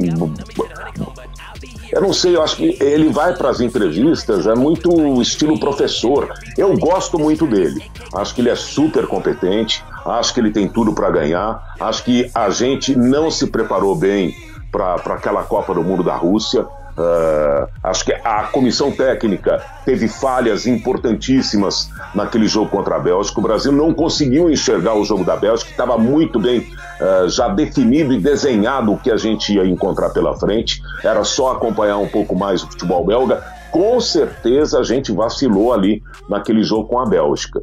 Eu não sei, eu acho que ele vai para as entrevistas, é muito estilo professor. Eu gosto muito dele. Acho que ele é super competente, acho que ele tem tudo para ganhar. Acho que a gente não se preparou bem para aquela Copa do Mundo da Rússia. Uh, acho que a comissão técnica teve falhas importantíssimas naquele jogo contra a Bélgica. O Brasil não conseguiu enxergar o jogo da Bélgica, estava muito bem uh, já definido e desenhado o que a gente ia encontrar pela frente. Era só acompanhar um pouco mais o futebol belga. Com certeza a gente vacilou ali naquele jogo com a Bélgica.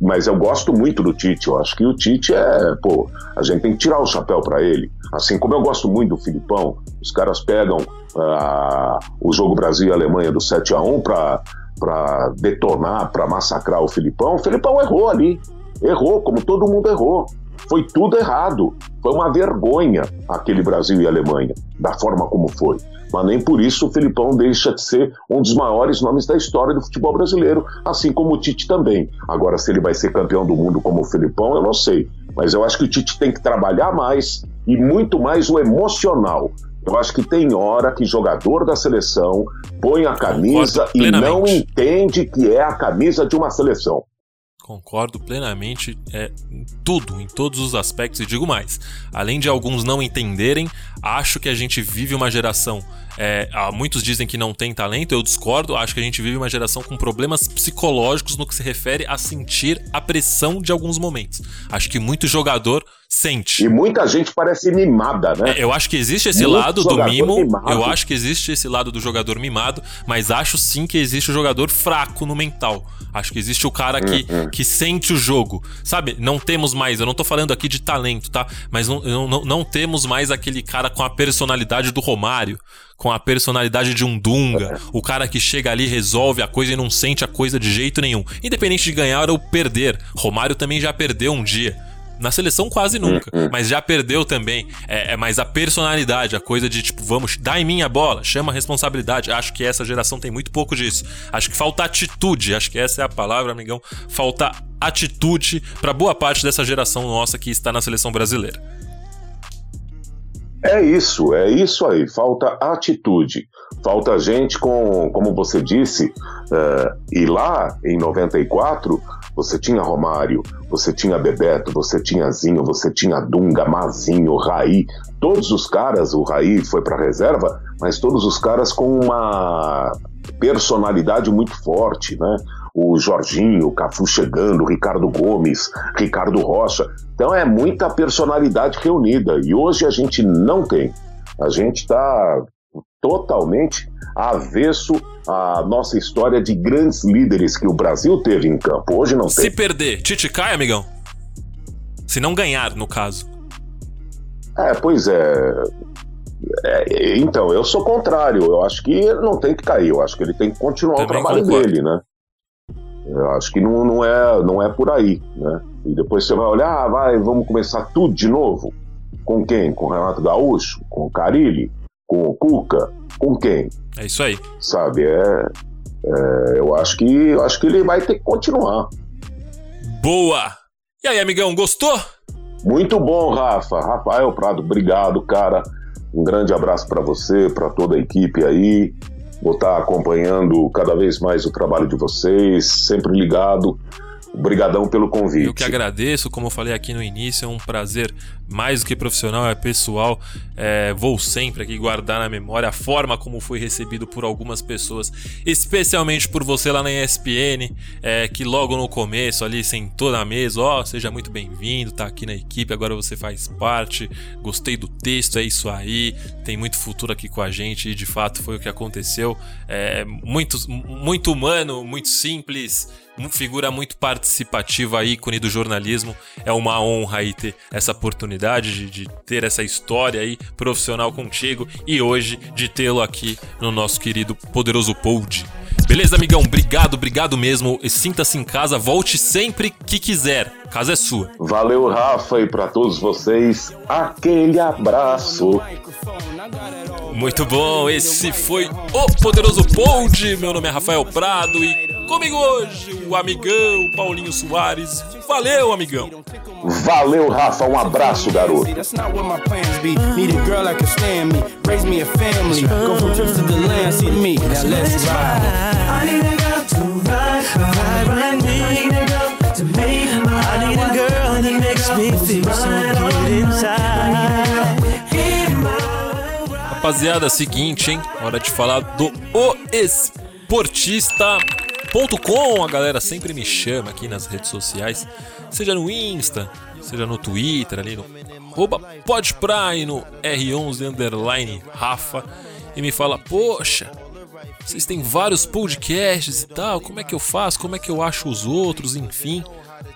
Mas eu gosto muito do Tite. Eu acho que o Tite é, pô, a gente tem que tirar o chapéu para ele. Assim como eu gosto muito do Filipão, os caras pegam uh, o jogo Brasil e Alemanha do 7 a 1 para detonar, para massacrar o Filipão. O Filipão errou ali. Errou, como todo mundo errou. Foi tudo errado. Foi uma vergonha aquele Brasil e Alemanha, da forma como foi. Mas nem por isso o Filipão deixa de ser um dos maiores nomes da história do futebol brasileiro, assim como o Tite também. Agora, se ele vai ser campeão do mundo como o Filipão, eu não sei. Mas eu acho que o Tite tem que trabalhar mais e muito mais o emocional. Eu acho que tem hora que jogador da seleção põe a camisa e não entende que é a camisa de uma seleção. Concordo plenamente é, em tudo, em todos os aspectos, e digo mais: além de alguns não entenderem, acho que a gente vive uma geração. É, muitos dizem que não tem talento, eu discordo. Acho que a gente vive uma geração com problemas psicológicos no que se refere a sentir a pressão de alguns momentos. Acho que muito jogador sente. E muita gente parece mimada, né? É, eu acho que existe esse Muito lado do mimo. Mimado. Eu acho que existe esse lado do jogador mimado, mas acho sim que existe o jogador fraco no mental. Acho que existe o cara que, uhum. que sente o jogo. Sabe? Não temos mais, eu não tô falando aqui de talento, tá? Mas não, não, não temos mais aquele cara com a personalidade do Romário, com a personalidade de um Dunga, o cara que chega ali, resolve a coisa e não sente a coisa de jeito nenhum. Independente de ganhar ou perder. Romário também já perdeu um dia. Na seleção quase nunca, uhum. mas já perdeu também. É, é mais a personalidade, a coisa de tipo, vamos, dá em mim a bola, chama a responsabilidade. Acho que essa geração tem muito pouco disso. Acho que falta atitude, acho que essa é a palavra, amigão. Falta atitude para boa parte dessa geração nossa que está na seleção brasileira. É isso, é isso aí. Falta atitude. Falta gente com, como você disse, uh, e lá em 94 você tinha Romário, você tinha Bebeto, você tinha Zinho, você tinha Dunga, Mazinho, Raí, todos os caras, o Raí foi para reserva, mas todos os caras com uma personalidade muito forte, né? O Jorginho, o Cafu chegando, o Ricardo Gomes, Ricardo Rocha. Então é muita personalidade reunida e hoje a gente não tem. A gente está totalmente avesso à nossa história de grandes líderes que o Brasil teve em campo. Hoje não Se tem. Se perder, Tite cai, amigão? Se não ganhar, no caso. É, pois é. é. Então, eu sou contrário. Eu acho que ele não tem que cair. Eu acho que ele tem que continuar Também o trabalho concordo. dele, né? Eu acho que não, não, é, não é por aí, né? E depois você vai olhar, ah, vai, vamos começar tudo de novo. Com quem? Com o Renato Gaúcho? Com o Carilli? Com o Cuca? Com quem? É isso aí. Sabe, é, é, eu acho que eu acho que ele vai ter que continuar. Boa! E aí, amigão, gostou? Muito bom, Rafa. Rafael Prado, obrigado, cara. Um grande abraço para você, para toda a equipe aí. Vou estar acompanhando cada vez mais o trabalho de vocês, sempre ligado Obrigadão pelo convite. Eu que agradeço, como eu falei aqui no início, é um prazer mais do que profissional, é pessoal. É, vou sempre aqui guardar na memória a forma como foi recebido por algumas pessoas, especialmente por você lá na ESPN, é, que logo no começo ali sentou na mesa, ó, oh, seja muito bem-vindo, tá aqui na equipe, agora você faz parte, gostei do texto, é isso aí, tem muito futuro aqui com a gente e de fato foi o que aconteceu. É, muito, muito humano, muito simples figura muito participativa, ícone do jornalismo. É uma honra aí ter essa oportunidade de, de ter essa história aí profissional contigo e hoje de tê-lo aqui no nosso querido poderoso Pod. Beleza, amigão? Obrigado, obrigado mesmo. Sinta-se em casa, volte sempre que quiser. Casa é sua. Valeu, Rafa, e para todos vocês, aquele abraço. Muito bom, esse foi o Poderoso Pod. Meu nome é Rafael Prado e Comigo hoje, o amigão Paulinho Soares. Valeu, amigão. Valeu, Rafa. Um abraço, garoto. Rapaziada, seguinte, hein? Hora de falar do O Esportista com a galera sempre me chama aqui nas redes sociais, seja no Insta, seja no Twitter, ali no arroba podprai no R11 underline Rafa, e me fala, poxa, vocês têm vários podcasts e tal, como é que eu faço, como é que eu acho os outros, enfim.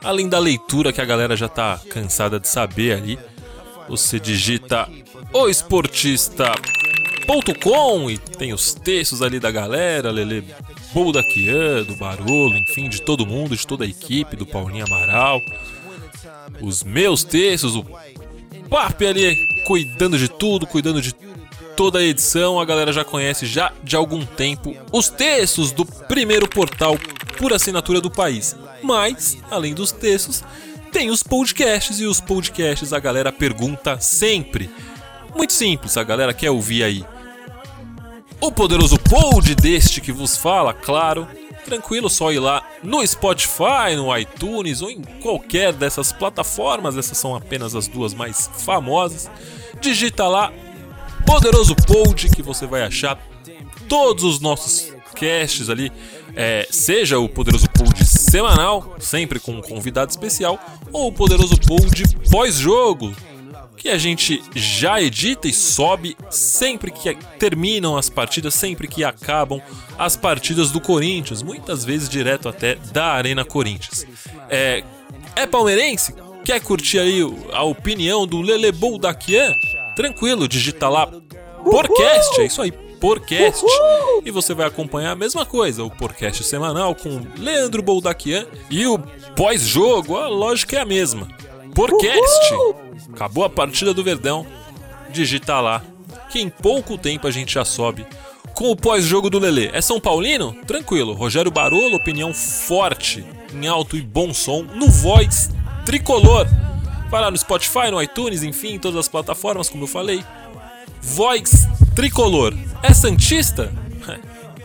Além da leitura que a galera já tá cansada de saber ali, você digita o e tem os textos ali da galera, Lele Bol da Kian, do Barolo, enfim, de todo mundo, de toda a equipe, do Paulinho Amaral. Os meus textos, o Papi ali cuidando de tudo, cuidando de toda a edição. A galera já conhece já de algum tempo os textos do primeiro portal por assinatura do país. Mas, além dos textos, tem os podcasts e os podcasts a galera pergunta sempre. Muito simples, a galera quer ouvir aí o poderoso pod deste que vos fala, claro. Tranquilo, só ir lá no Spotify, no iTunes ou em qualquer dessas plataformas. Essas são apenas as duas mais famosas. Digita lá Poderoso Pod que você vai achar todos os nossos casts ali. É, seja o Poderoso Pod semanal, sempre com um convidado especial, ou o Poderoso Pod pós-jogo, que a gente já edita e sobe sempre que terminam as partidas, sempre que acabam as partidas do Corinthians, muitas vezes direto até da Arena Corinthians. É, é palmeirense? Quer curtir aí a opinião do Lele Boldaquian? Tranquilo, digita lá Porcast, é isso aí, Porcast. E você vai acompanhar a mesma coisa, o Porcast semanal com Leandro Boldaquian e o pós-jogo, a lógica é a mesma. Porcast. Acabou a partida do Verdão. Digita lá. Que em pouco tempo a gente já sobe. Com o pós-jogo do Lelê. É São Paulino? Tranquilo. Rogério Barolo, opinião forte, em alto e bom som, no Voice Tricolor. Vai lá no Spotify, no iTunes, enfim, em todas as plataformas, como eu falei. Voice Tricolor. É Santista?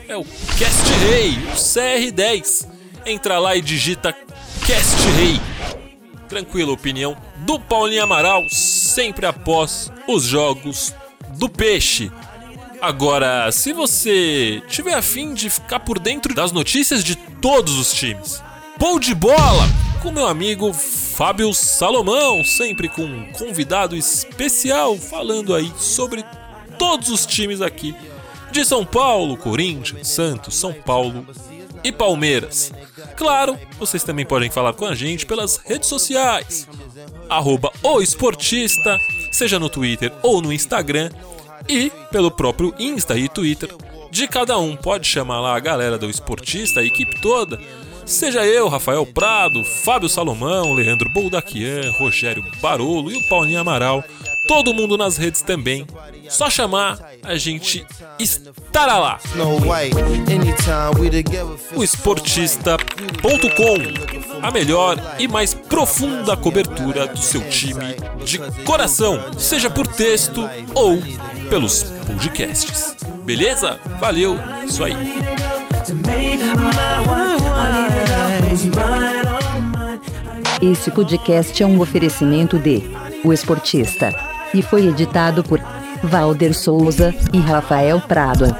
É o Cast Rei, o CR10. Entra lá e digita Cast Rei tranquila opinião do Paulinho Amaral, sempre após os jogos do Peixe. Agora, se você tiver afim de ficar por dentro das notícias de todos os times, Pou de bola com meu amigo Fábio Salomão, sempre com um convidado especial falando aí sobre todos os times aqui de São Paulo, Corinthians, Santos, São Paulo e Palmeiras. Claro, vocês também podem falar com a gente pelas redes sociais. Arroba o esportista, seja no Twitter ou no Instagram, e pelo próprio Insta e Twitter de cada um. Pode chamar lá a galera do esportista, a equipe toda. Seja eu, Rafael Prado, Fábio Salomão, Leandro Boldaquian, Rogério Barolo e o Paulinho Amaral todo mundo nas redes também. Só chamar, a gente estará lá. O esportista.com, a melhor e mais profunda cobertura do seu time de coração, seja por texto ou pelos podcasts. Beleza? Valeu, isso aí. Esse podcast é um oferecimento de O Esportista e foi editado por Valder Souza e Rafael Prado.